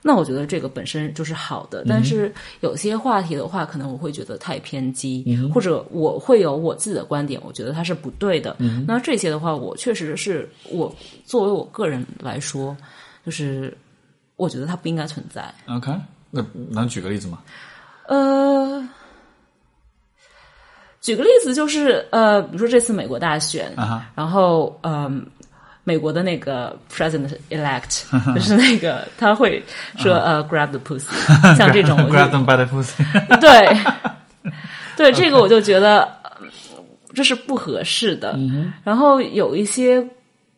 那我觉得这个本身就是好的，但是有些话题的话，可能我会觉得太偏激，或者我会有我自己的观点，我觉得它是不对的。那这些的话，我确实是我作为我个人来说，就是我觉得它不应该存在。OK，那能举个例子吗？呃。举个例子，就是呃，比如说这次美国大选，然后嗯，美国的那个 president elect，就是那个他会说呃，grab the pussy，像这种 grab them by the pussy，对，对，这个我就觉得这是不合适的。然后有一些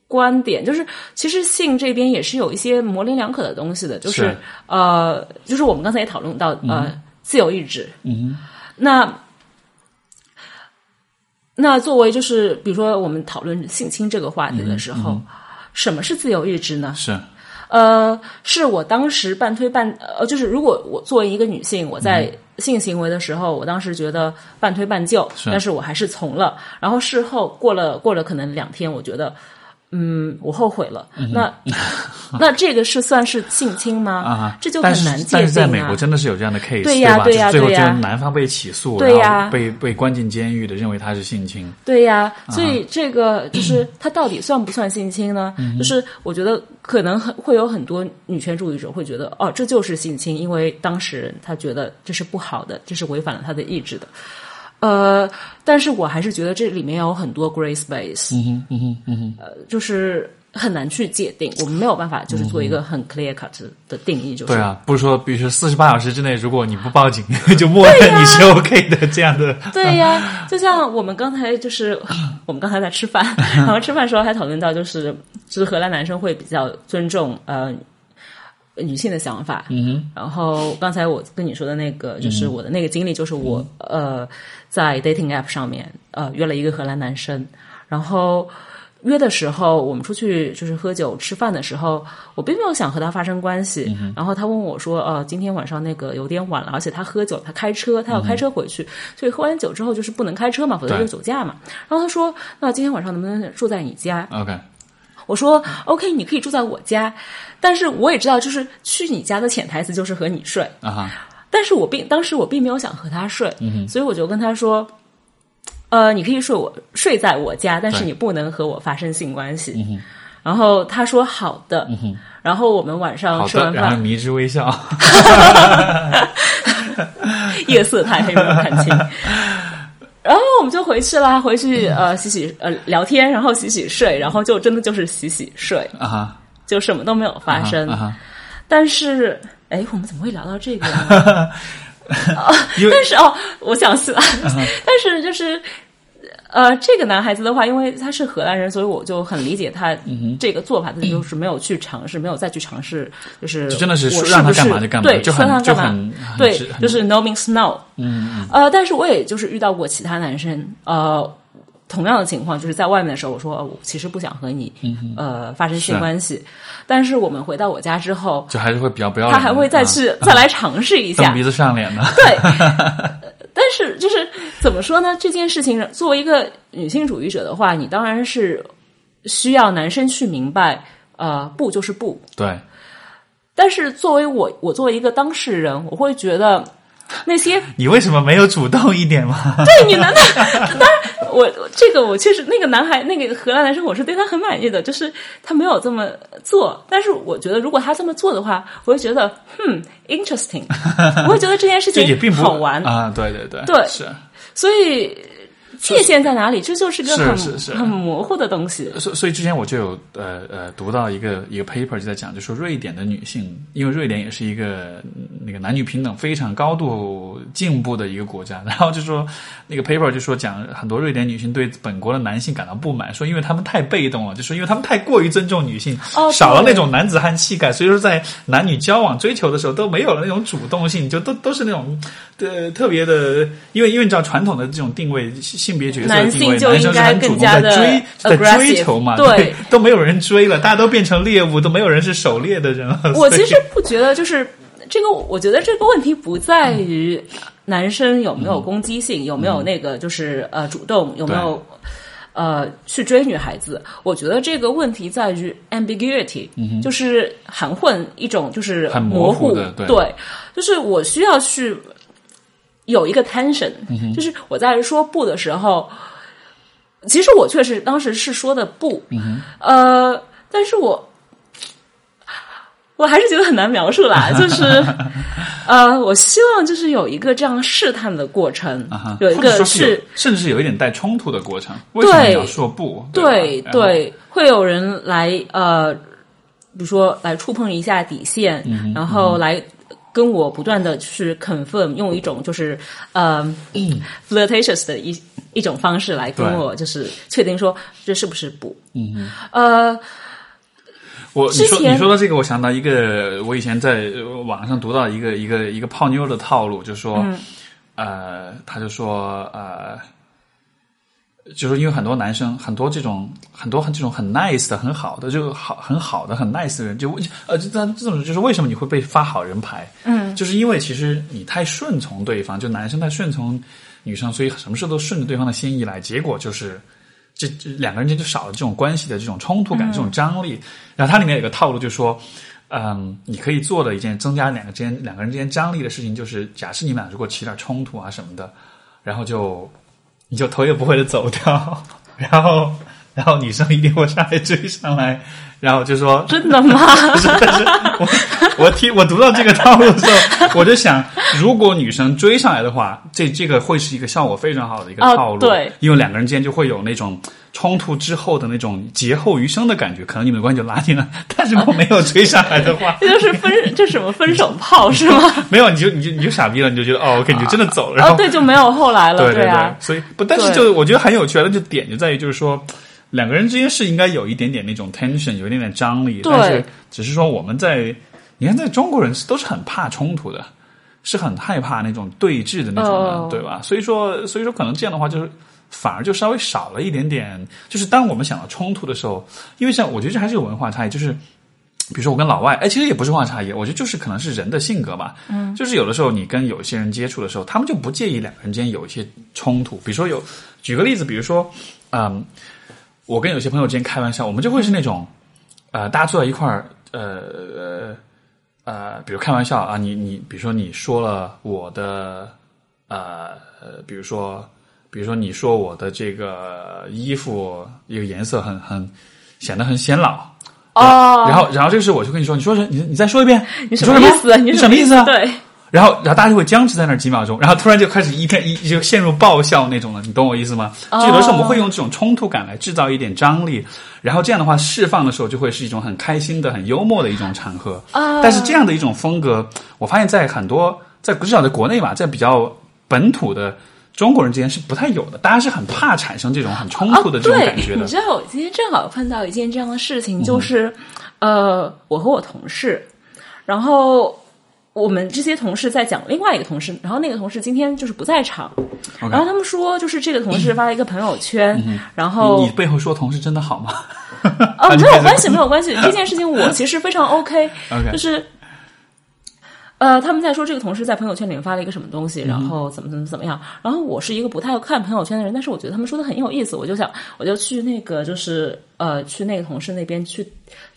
观点，就是其实性这边也是有一些模棱两可的东西的，就是呃，就是我们刚才也讨论到呃，自由意志，嗯。那那作为就是比如说我们讨论性侵这个话题的时候，什么是自由意志呢？是呃，是我当时半推半呃，就是如果我作为一个女性，我在性行为的时候，我当时觉得半推半就，是但是我还是从了。然后事后过了过了可能两天，我觉得。嗯，我后悔了。那 那这个是算是性侵吗？啊，这就很难界定但是在美啊国真的是有这样的 case，对呀吧？对呀就最后男方被起诉，对呀被被关进监狱的，认为他是性侵。对呀，所以这个就是他到底算不算性侵呢？就是我觉得可能很会有很多女权主义者会觉得，哦，这就是性侵，因为当事人他觉得这是不好的，这是违反了他的意志的。呃，但是我还是觉得这里面有很多 gray space，嗯哼，嗯哼，嗯哼。呃，就是很难去界定，我们没有办法就是做一个很 clear cut 的定义，就是对啊，不是说，比如说四十八小时之内，如果你不报警，就默认你是 OK 的这样的。对呀，就像我们刚才就是 我们刚才在吃饭，然后吃饭的时候还讨论到，就是就是荷兰男生会比较尊重呃女性的想法。嗯哼，然后刚才我跟你说的那个，就是我的那个经历，就是我、呃在 dating app 上面呃约了一个荷兰男生，然后。约的时候，我们出去就是喝酒吃饭的时候，我并没有想和他发生关系。然后他问我说：“呃，今天晚上那个有点晚了，而且他喝酒，他开车，他要开车回去，所以喝完酒之后就是不能开车嘛，否则就是酒驾嘛。”然后他说：“那今天晚上能不能住在你家？” OK，我说 OK，你可以住在我家，但是我也知道，就是去你家的潜台词就是和你睡。啊哈，但是我并当时我并没有想和他睡，嗯所以我就跟他说，呃，你可以睡我睡在我家，但是你不能和我发生性关系。然后他说好的，然后我们晚上，吃完饭，迷之微笑。夜色太黑没有看清。然后我们就回去啦，回去呃洗洗呃聊天，然后洗洗睡，然后就真的就是洗洗睡，啊哈，就什么都没有发生。啊哈，但是，哎，我们怎么会聊到这个 但是哦，我想起来，但是就是。呃，这个男孩子的话，因为他是荷兰人，所以我就很理解他这个做法，他就是没有去尝试，没有再去尝试，就是就真的是说让他干嘛就干嘛对，就他干嘛对就是 no means no。嗯，呃，但是我也就是遇到过其他男生，呃，同样的情况，就是在外面的时候，我说、呃我其实不想和你、呃发生性关系，但是我们回到我家之后，就还是会比较不要脸。他还会再去、啊再来尝试一 下蹬，鼻子上脸的。对，但是就是怎么说呢？这件事情作为一个女性主义者的话，你当然是需要男生去明白，呃，不就是不。对，但是作为我，我作为一个当事人，我会觉得那些你为什么没有主动一点吗？对你难道，当然我我这个我确实那个男孩那个荷兰男生，我是对他很满意的，就是他没有这么做。但是我觉得如果他这么做的话，我会觉得 hmm interesting，我会觉得这件事情这也并不好玩。啊！对对对，对是。所以界限在哪里？这就是个很很模糊的东西。所所以之前我就有呃呃读到一个一个 paper 就在讲，就说瑞典的女性，因为瑞典也是一个嗯那个男女平等非常高度进步的一个国家，然后就说那个 paper 就说讲很多瑞典女性对本国的男性感到不满，说因为他们太被动了，就说因为他们太过于尊重女性，哦少了那种男子汉气概，所以说在男女交往追求的时候都没有了那种主动性，就都都是那种呃特别的，因为因为你知道传统的这种定位性别角色的男性就男生是应该很主动在更加的追在追求嘛，对。都没有人追了，大家都变成猎物，都没有人是狩猎的人了。我其实不觉得，就是这个，我觉得这个问题不在于男生有没有攻击性，有没有那个就是呃主动，有没有呃去追女孩子。我觉得这个问题在于 ambiguity，、就是含混一种就是很模模糊对。就是我需要去有一个 tension，、就是我在说不的时候。其实我确实当时是说的不，呃，但是我我还是觉得很难描述啦，就是呃，我希望就是有一个这样试探的过程，啊有一个是是甚至是有一点带冲突的过程。为什么你要说不？对对，会有人来呃，比如说来触碰一下底线，嗯然后来。跟我不断的去 confirm，用一种就是呃 flirtatious 的一一种方式来跟我就是确定说这是不是不，嗯。呃我你说你说到这个，我想到一个，我以前在呃网上读到一个一个一个泡妞的套路，就是说，呃，他就说呃。就是因为很多男生，很多这种很多很这种很 nice 的、很好的，就好很好的、很 nice 的人，就呃，这这种就是为什么你会被发好人牌？嗯，就是因为其实你太顺从对方，就男生太顺从女生，所以什么事都顺着对方的心意来，结果就是这这两个人间就少了这种关系的这种冲突感、这种张力。然后它里面有个套路，就说，嗯，你可以做的一件增加两个之间两个人之间张力的事情，就是假设你们俩如果起点冲突啊什么的，然后就。你就头也不回的走掉，然后，然后女生一定会上来追上来，然后就说：“真的吗？” 不是，但是我我听我读到这个套路的时候，我就想，如果女生追上来的话，这这个会是一个效果非常好的一个套路，对，因为两个人之间就会有那种。冲突之后的那种劫后余生的感觉，可能你们的关系就拉近了。但是如果没有追上来的话，这就是分，这什么分手炮 是吗？没有，你就你就你就傻逼了，你就觉得哦，OK，你就真的走了。然后对，就没有后来了。对对对，所以不，但是就我觉得很有趣的就点就在于，就是说两个人之间是应该有一点点那种 tension，有一点点张力，但是只是说我们在你看，在中国人都是很怕冲突的，是很害怕那种对峙的那种的，对吧？所以说，所以说可能这样的话就是。反而就稍微少了一点点，就是当我们想到冲突的时候，因为像我觉得这还是有文化差异，就是比如说我跟老外，哎，其实也不是文化差异，我觉得就是可能是人的性格吧，嗯，就是有的时候你跟有些人接触的时候，他们就不介意两个人之间有一些冲突，比如说有举个例子，比如说，嗯，我跟有些朋友之间开玩笑，我们就会是那种，呃，大家坐在一块儿，呃呃，比如开玩笑啊，你你比如说你说了我的，呃，比如说。比如说，你说我的这个衣服一个颜色很很显得很显老哦，然后然后这个时候我就跟你说，你说是你你再说一遍，你什么意思？你什么意思啊？对。然后然后大家就会僵持在那儿几秒钟，然后突然就开始一片一就陷入爆笑那种了，你懂我意思吗？就有的时候我们会用这种冲突感来制造一点张力，然后这样的话释放的时候就会是一种很开心的、很幽默的一种场合。啊！但是这样的一种风格，我发现在很多在至少在国内吧，在比较本土的。中国人之间是不太有的，大家是很怕产生这种很冲突的这种感觉的。你知道，我今天正好碰到一件这样的事情，就是，呃，我和我同事，然后我们这些同事在讲另外一个同事，然后那个同事今天就是不在场，然后他们说，就是这个同事发了一个朋友圈，然后你背后说同事真的好吗？哦，没有关系，没有关系，这件事情我其实 非常 OK，就是。呃，他们在说这个同事在朋友圈里面发了一个什么东西，然后怎么怎么怎么样。然后我是一个不太看朋友圈的人，但是我觉得他们说的很有意思，我就想我就去那个就是呃去那个同事那边去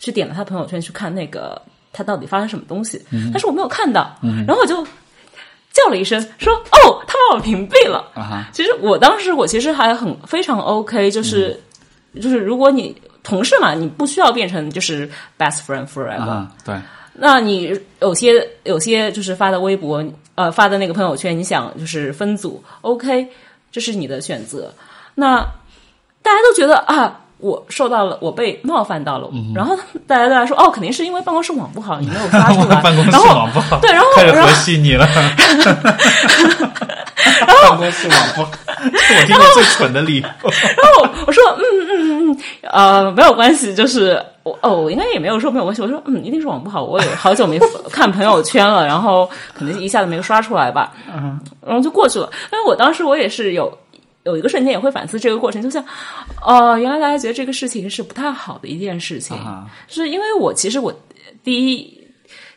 去点了他朋友圈去看那个他到底发生什么东西。但是我没有看到，然后我就叫了一声说：“哦，他把我屏蔽了。”其实我当时我其实还很非常 OK，就是就是如果你同事嘛，你不需要变成就是 best friend forever，对。那你有些有些就是发的微博，呃，发的那个朋友圈，你想就是分组，OK，这是你的选择。那大家都觉得啊，我受到了，我被冒犯到了，然后大家都在说，哦，肯定是因为办公室网不好，你没有发出来。办公室网不好，对，然后开始和稀泥了。办公室网不好，是我听过最蠢的理由。然后我说，嗯嗯嗯嗯，呃，没有关系，就是我哦，我应该也没有说没有关系。我说，嗯，一定是网不好，我也好久没看朋友圈了，然后可能一下子没有刷出来吧，嗯，然后就过去了。因为我当时我也是有有一个瞬间也会反思这个过程，就像，哦，原来大家觉得这个事情是不太好的一件事情，啊是因为我其实我第一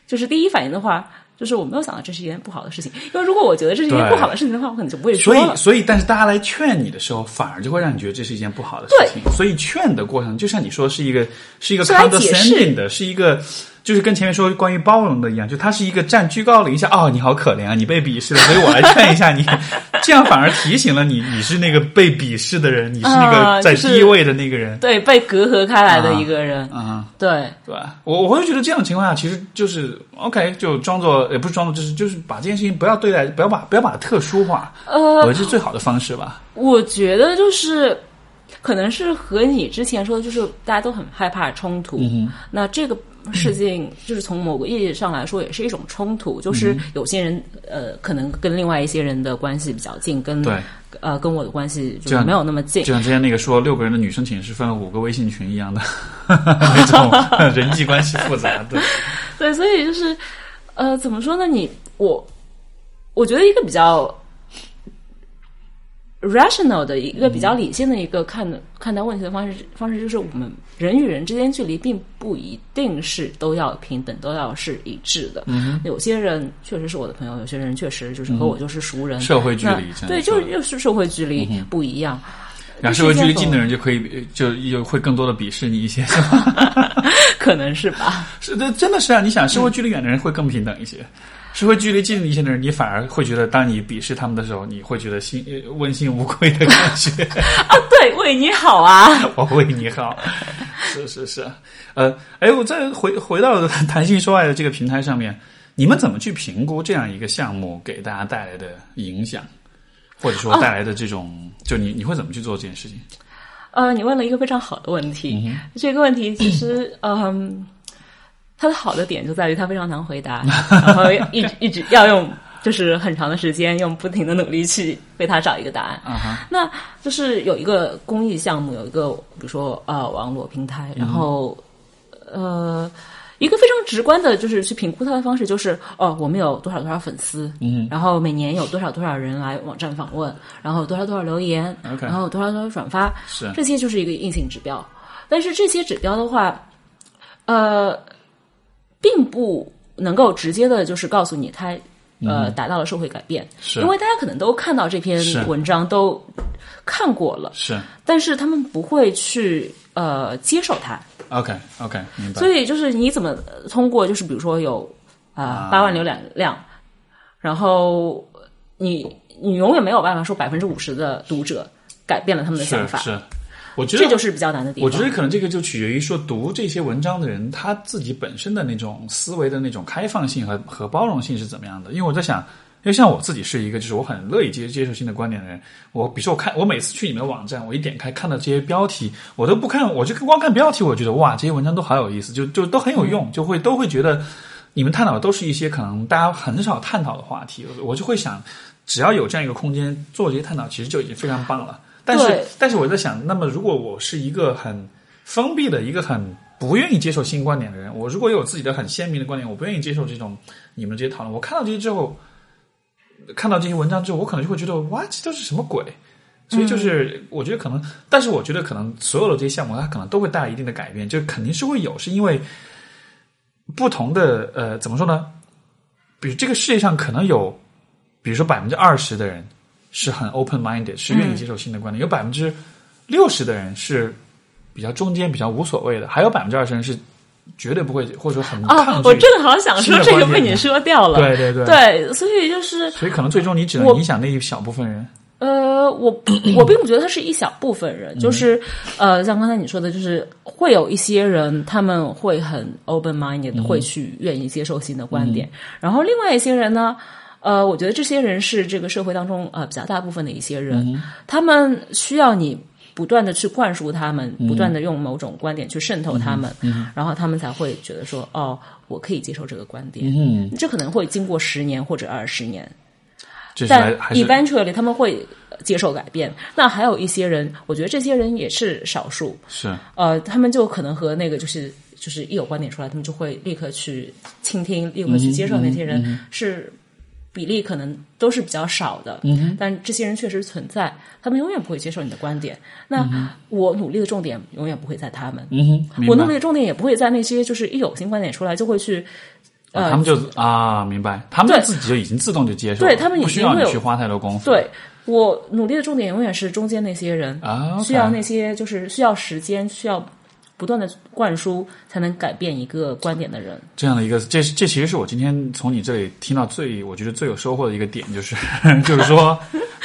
就是第一反应的话。就是我没有想到这是一件不好的事情，因为如果我觉得这是一件不好的事情的话，我可能就不会说了。所以，所以，但是大家来劝你的时候，反而就会让你觉得这是一件不好的事情。所以，劝的过程就像你说，是一个是一个 condescending 的，是一个。就是跟前面说关于包容的一样，就他是一个站居高临下，哦，你好可怜啊，你被鄙视了，所以我来劝一下你，这样反而提醒了你，你是那个被鄙视的人，你是那个在低位的那个人，对，被隔阂开来的一个人，啊，对，对吧？我我会觉得这样的情况下，其实就是 OK，就装作也不是装作，就是就是把这件事情不要对待，不要把不要把它特殊化，呃，我觉得是最好的方式吧。我觉得就是可能是和你之前说的，就是大家都很害怕冲突，那这个。事情就是从某个意义上来说，也是一种冲突。就是有些人呃，可能跟另外一些人的关系比较近，跟对呃跟我的关系就没有那么近。就像之前那个说六个人的女生寝室分了五个微信群一样的 那种人际关系复杂。对对，所以就是呃，怎么说呢？你我我觉得一个比较 rational 的一个比较理性的一个看的看待问题的方式方式，就是我们人与人之间距离并不一定是都要平等，都要是一致的。嗯有些人确实是我的朋友，有些人确实就是和我就是熟人，社会距离对，就是就是社会距离不一样。然后社会距离近的人就可以就就会更多的鄙视你一些，是吧？可能是吧？是的，真的是啊！你想，社会距离远的人会更平等一些，社会距离近一些的人，你反而会觉得，当你鄙视他们的时候，你会觉得心呃问心无愧的感觉。啊，对，为你好啊！我为你好，是是是，呃，哎，我再回回到谈性说爱的这个平台上面，你们怎么去评估这样一个项目给大家带来的影响，或者说带来的这种，就你你会怎么去做这件事情？呃，你问了一个非常好的问题。这个问题其实，嗯，它的好的点就在于它非常难回答，然后一直一直要用就是很长的时间，用不停的努力去为它找一个答案。那就是有一个公益项目，有一个比如说呃网络平台，然后、呃一个非常直观的，就是去评估它的方式，就是哦我们有多少多少粉丝，嗯，然后每年有多少多少人来网站访问，然后多少多少留言然后多少多少转发，是这些就是一个硬性指标。但是这些指标的话，呃，并不能够直接的，就是告诉你他呃达到了社会改变，因为大家可能都看到这篇文章，都看过了，是。但是他们不会去呃接受它。OK OK 明白。所以就是你怎么呃通过，就是比如说有啊啊。八、万浏览量，然后你你永远没有办法说百分之五十的读者改变了他们的想法，是是，我觉得这就是比较难的地方。我觉得可能这个就取决于说读这些文章的人他自己本身的那种思维的那种开放性和和包容性是怎么样的。因为我在想，因为像我自己是一个就是我很乐意接接受新的观点的人，我比如说我看我每次去你们的网站，我一点开看到这些标题，我都不看，我就光看标题，我觉得哇这些文章都好有意思，就就都很有用，就会都会觉得你们探讨的都是一些可能大家很少探讨的话题，我就会想，只要有这样一个空间做这些探讨，其实就已经非常棒了。但是，但是我在想，那么如果我是一个很封闭的、一个很不愿意接受新观点的人，我如果有自己的很鲜明的观点，我不愿意接受这种你们这些讨论，我看到这些之后，看到这些文章之后，我可能就会觉得，哇，这都是什么鬼？所以就是，我觉得可能，但是我觉得可能所有的这些项目，它可能都会带来一定的改变，就肯定是会有，是因为不同的呃，怎么说呢？比如这个世界上可能有，比如说百分之二十的人是很 open minded，是愿意接受新的观点，有百分之六十的人是比较中间、比较无所谓的，还有百分之二十人是绝对不会或者说很抗啊，我正好想说这个被你说掉了。对对对对，所以就是所以可能最终你只能影响那一小部分人。呃，我 我并不觉得他是一小部分人，就是呃，像刚才你说的，就是会有一些人他们会很 open minded，、会去愿意接受新的观点，然后另外一些人呢。呃，我觉得这些人是这个社会当中呃比较大部分的一些人，他们需要你不断的去灌输他们，不断的用某种观点去渗透他们，然后他们才会觉得说，哦，我可以接受这个观点。嗯，这可能会经过十年或者二十年，但 eventually 他们会接受改变。那还有一些人，我觉得这些人也是少数，是。呃，他们就可能和那个就是就是一有观点出来，他们就会立刻去倾听，立刻去接受那些人、是。比例可能都是比较少的，嗯、但这些人确实存在，他们永远不会接受你的观点。那我努力的重点永远不会在他们，嗯哼，我努力的重点也不会在那些就是一有新观点出来就会去呃他们就啊，明白，他们自己就已经自动就接受了，对他们已不需要你去花太多功夫。对我努力的重点永远是中间那些人，啊需要那些就是需要时间，需要不断的灌输才能改变一个观点的人。这样的一个，这这其实是我今天从你这里听到最，我觉得最有收获的一个点，就是 就是说，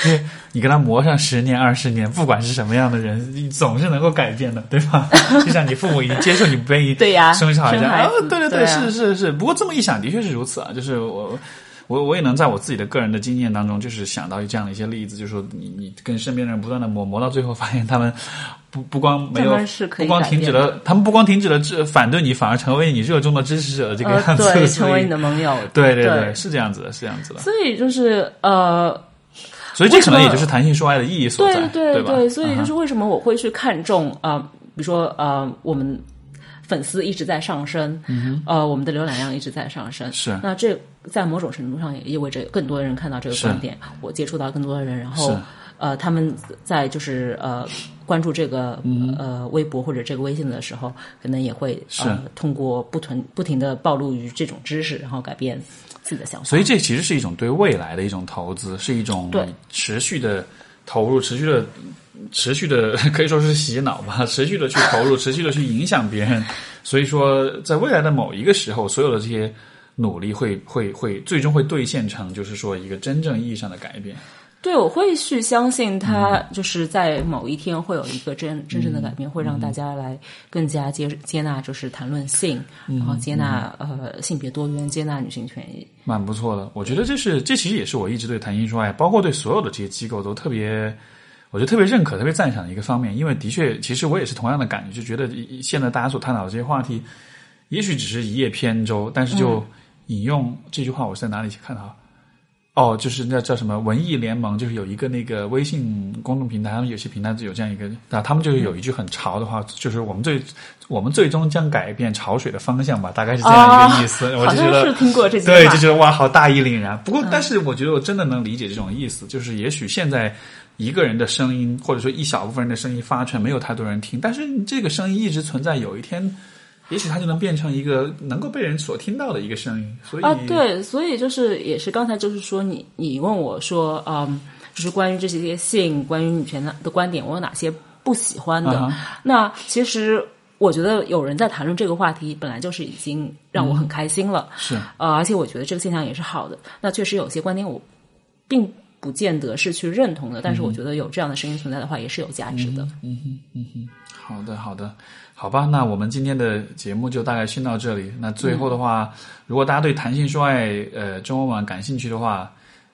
你你跟他磨上十年二十年，不管是什么样的人，你总是能够改变的，对吧？就像你父母已经接受你不愿意对呀生小孩这样，啊对对对啊是是是。不过这么一想，的确是如此啊，就是我。我我也能在我自己的个人的经验当中，就是想到这样的一些例子，就是说你你跟身边的人不断的磨磨到最后，发现他们不不光没有不光停止了，他们不光停止了这反对你，反而成为你热衷的支持者，这个呃，样子，对，成为你的盟友。对对对是这样子的，是这样子的。所以就是呃，所以这可能也就是谈性说爱的意义所在，对？对对，所以就嗯是为什么我会去看重啊、呃比如说呃，我们粉丝一直在上升，呃，我们的浏览量一直在上升，嗯是那这在某种程度上也意味着更多的人看到这个观点，我接触到更多的人，然后呃，他们在就是呃关注这个呃微博或者这个微信的时候，可能也会呃通过不同不停的暴露于这种知识，然后改变自己的想法。所以这其实是一种对未来的一种投资，是一种对持续的投入，持续的。持续的 可以说是洗脑吧，持续的去投入，持续的去影响别人。所以说，在未来的某一个时候，所有的这些努力会会会最终会兑现成，就是说一个真正意义上的改变。对，我会去相信他，就是在某一天会有一个真真正的改变，会让大家来更加接接纳，就是谈论性，然后接纳呃性别多元，接纳女性权益。蛮不错的，我觉得这是这其实也是我一直对谈心说爱，包括对所有的这些机构都特别。我觉得特别认可、特别赞赏的一个方面，因为的确，其实我也是同样的感觉，就觉得现在大家所探讨的这些话题，也许只是一叶扁舟，但是就引用这句话，我是在哪里去看啊？哦，就是那叫什么文艺联盟，就是有一个那个微信公众平台，他们有些平台就有这样一个，那，他们就是有一句很潮的话，就是我们最我们最终将改变潮水的方向吧，大概是这样一个意思。我就觉得是听过这句话，对，就觉得哇，好大义凛然。不过，但是我觉得我真的能理解这种意思，就是也许现在。一个人的声音，或者说一小部分人的声音发出来，没有太多人听，但是这个声音一直存在，有一天，也许它就能变成一个能够被人所听到的一个声音。所以啊，对，所以就是也是刚才就是说，你你问我说，嗯，就是关于这些性，关于女权的的观点，我有哪些不喜欢的？那其实我觉得有人在谈论这个话题，本来就是已经让我很开心了。是呃，而且我觉得这个现象也是好的。那确实有些观点我并。不见得是去认同的，但是我觉得有这样的声音存在的话，也是有价值的。嗯哼，嗯哼，好的，好的，好吧。那我们今天的节目就大概先到这里。那最后的话，如果大家对弹性说爱呃中文网感兴趣的话，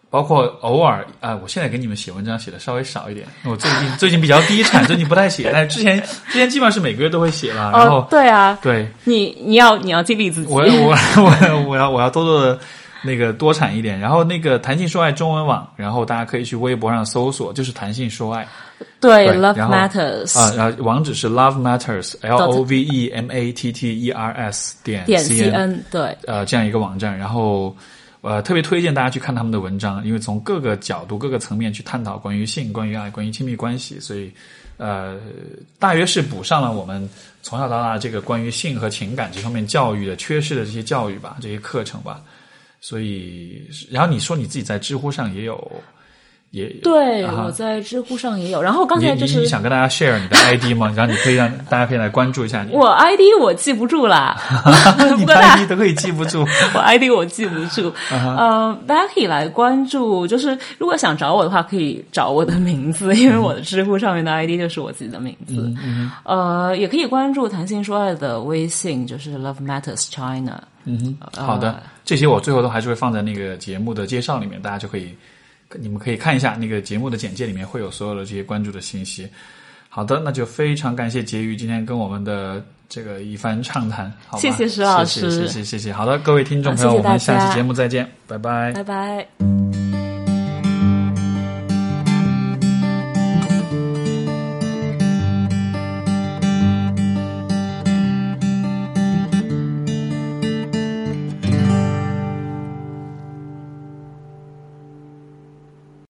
包括偶尔啊，我现在给你们写文章写的稍微少一点，我最近 最近比较低产，最近不太写。但是之前之前基本上是每个月都会写了。然后对啊，对，你你要你要激励自己。我我我我要我要多多的。那个多产一点，然后那个弹性说爱中文网，然后大家可以去微博上搜索，就是弹性说爱，对，Love Matters 啊，然后网址是 Love Matters，L O V E M A T T E R S 点点 C N，对，呃，这样一个网站，然后呃，特别推荐大家去看他们的文章，因为从各个角度、各个层面去探讨关于性、关于爱、关于亲密关系，所以呃，大约是补上了我们从小到大这个关于性和情感这方面教育的缺失的这些教育吧，这些课程吧。所以，然后你说你自己在知乎上也有，也对，我在知乎上也有。然后刚才就是你想跟大家 share 你的 ID 吗？然后你可以让 大家可以来关注一下你。我 ID 我记不住啦，你 ID 都可以记不住，我 ID 我记不住。呃，大家可以来关注，就是如果想找我的话，可以找我的名字，因为我的知乎上面的 ID 就是我自己的名字。呃，也可以关注谈心说爱的微信，就是 Love Matters China。嗯哼，好的，这些我最后都还是会放在那个节目的介绍里面，大家就可以，你们可以看一下那个节目的简介里面会有所有的这些关注的信息。好的，那就非常感谢婕妤今天跟我们的这个一番畅谈，好谢谢石老师，谢谢谢谢。好的，各位听众朋友，我们下期节目再见，拜拜，拜拜。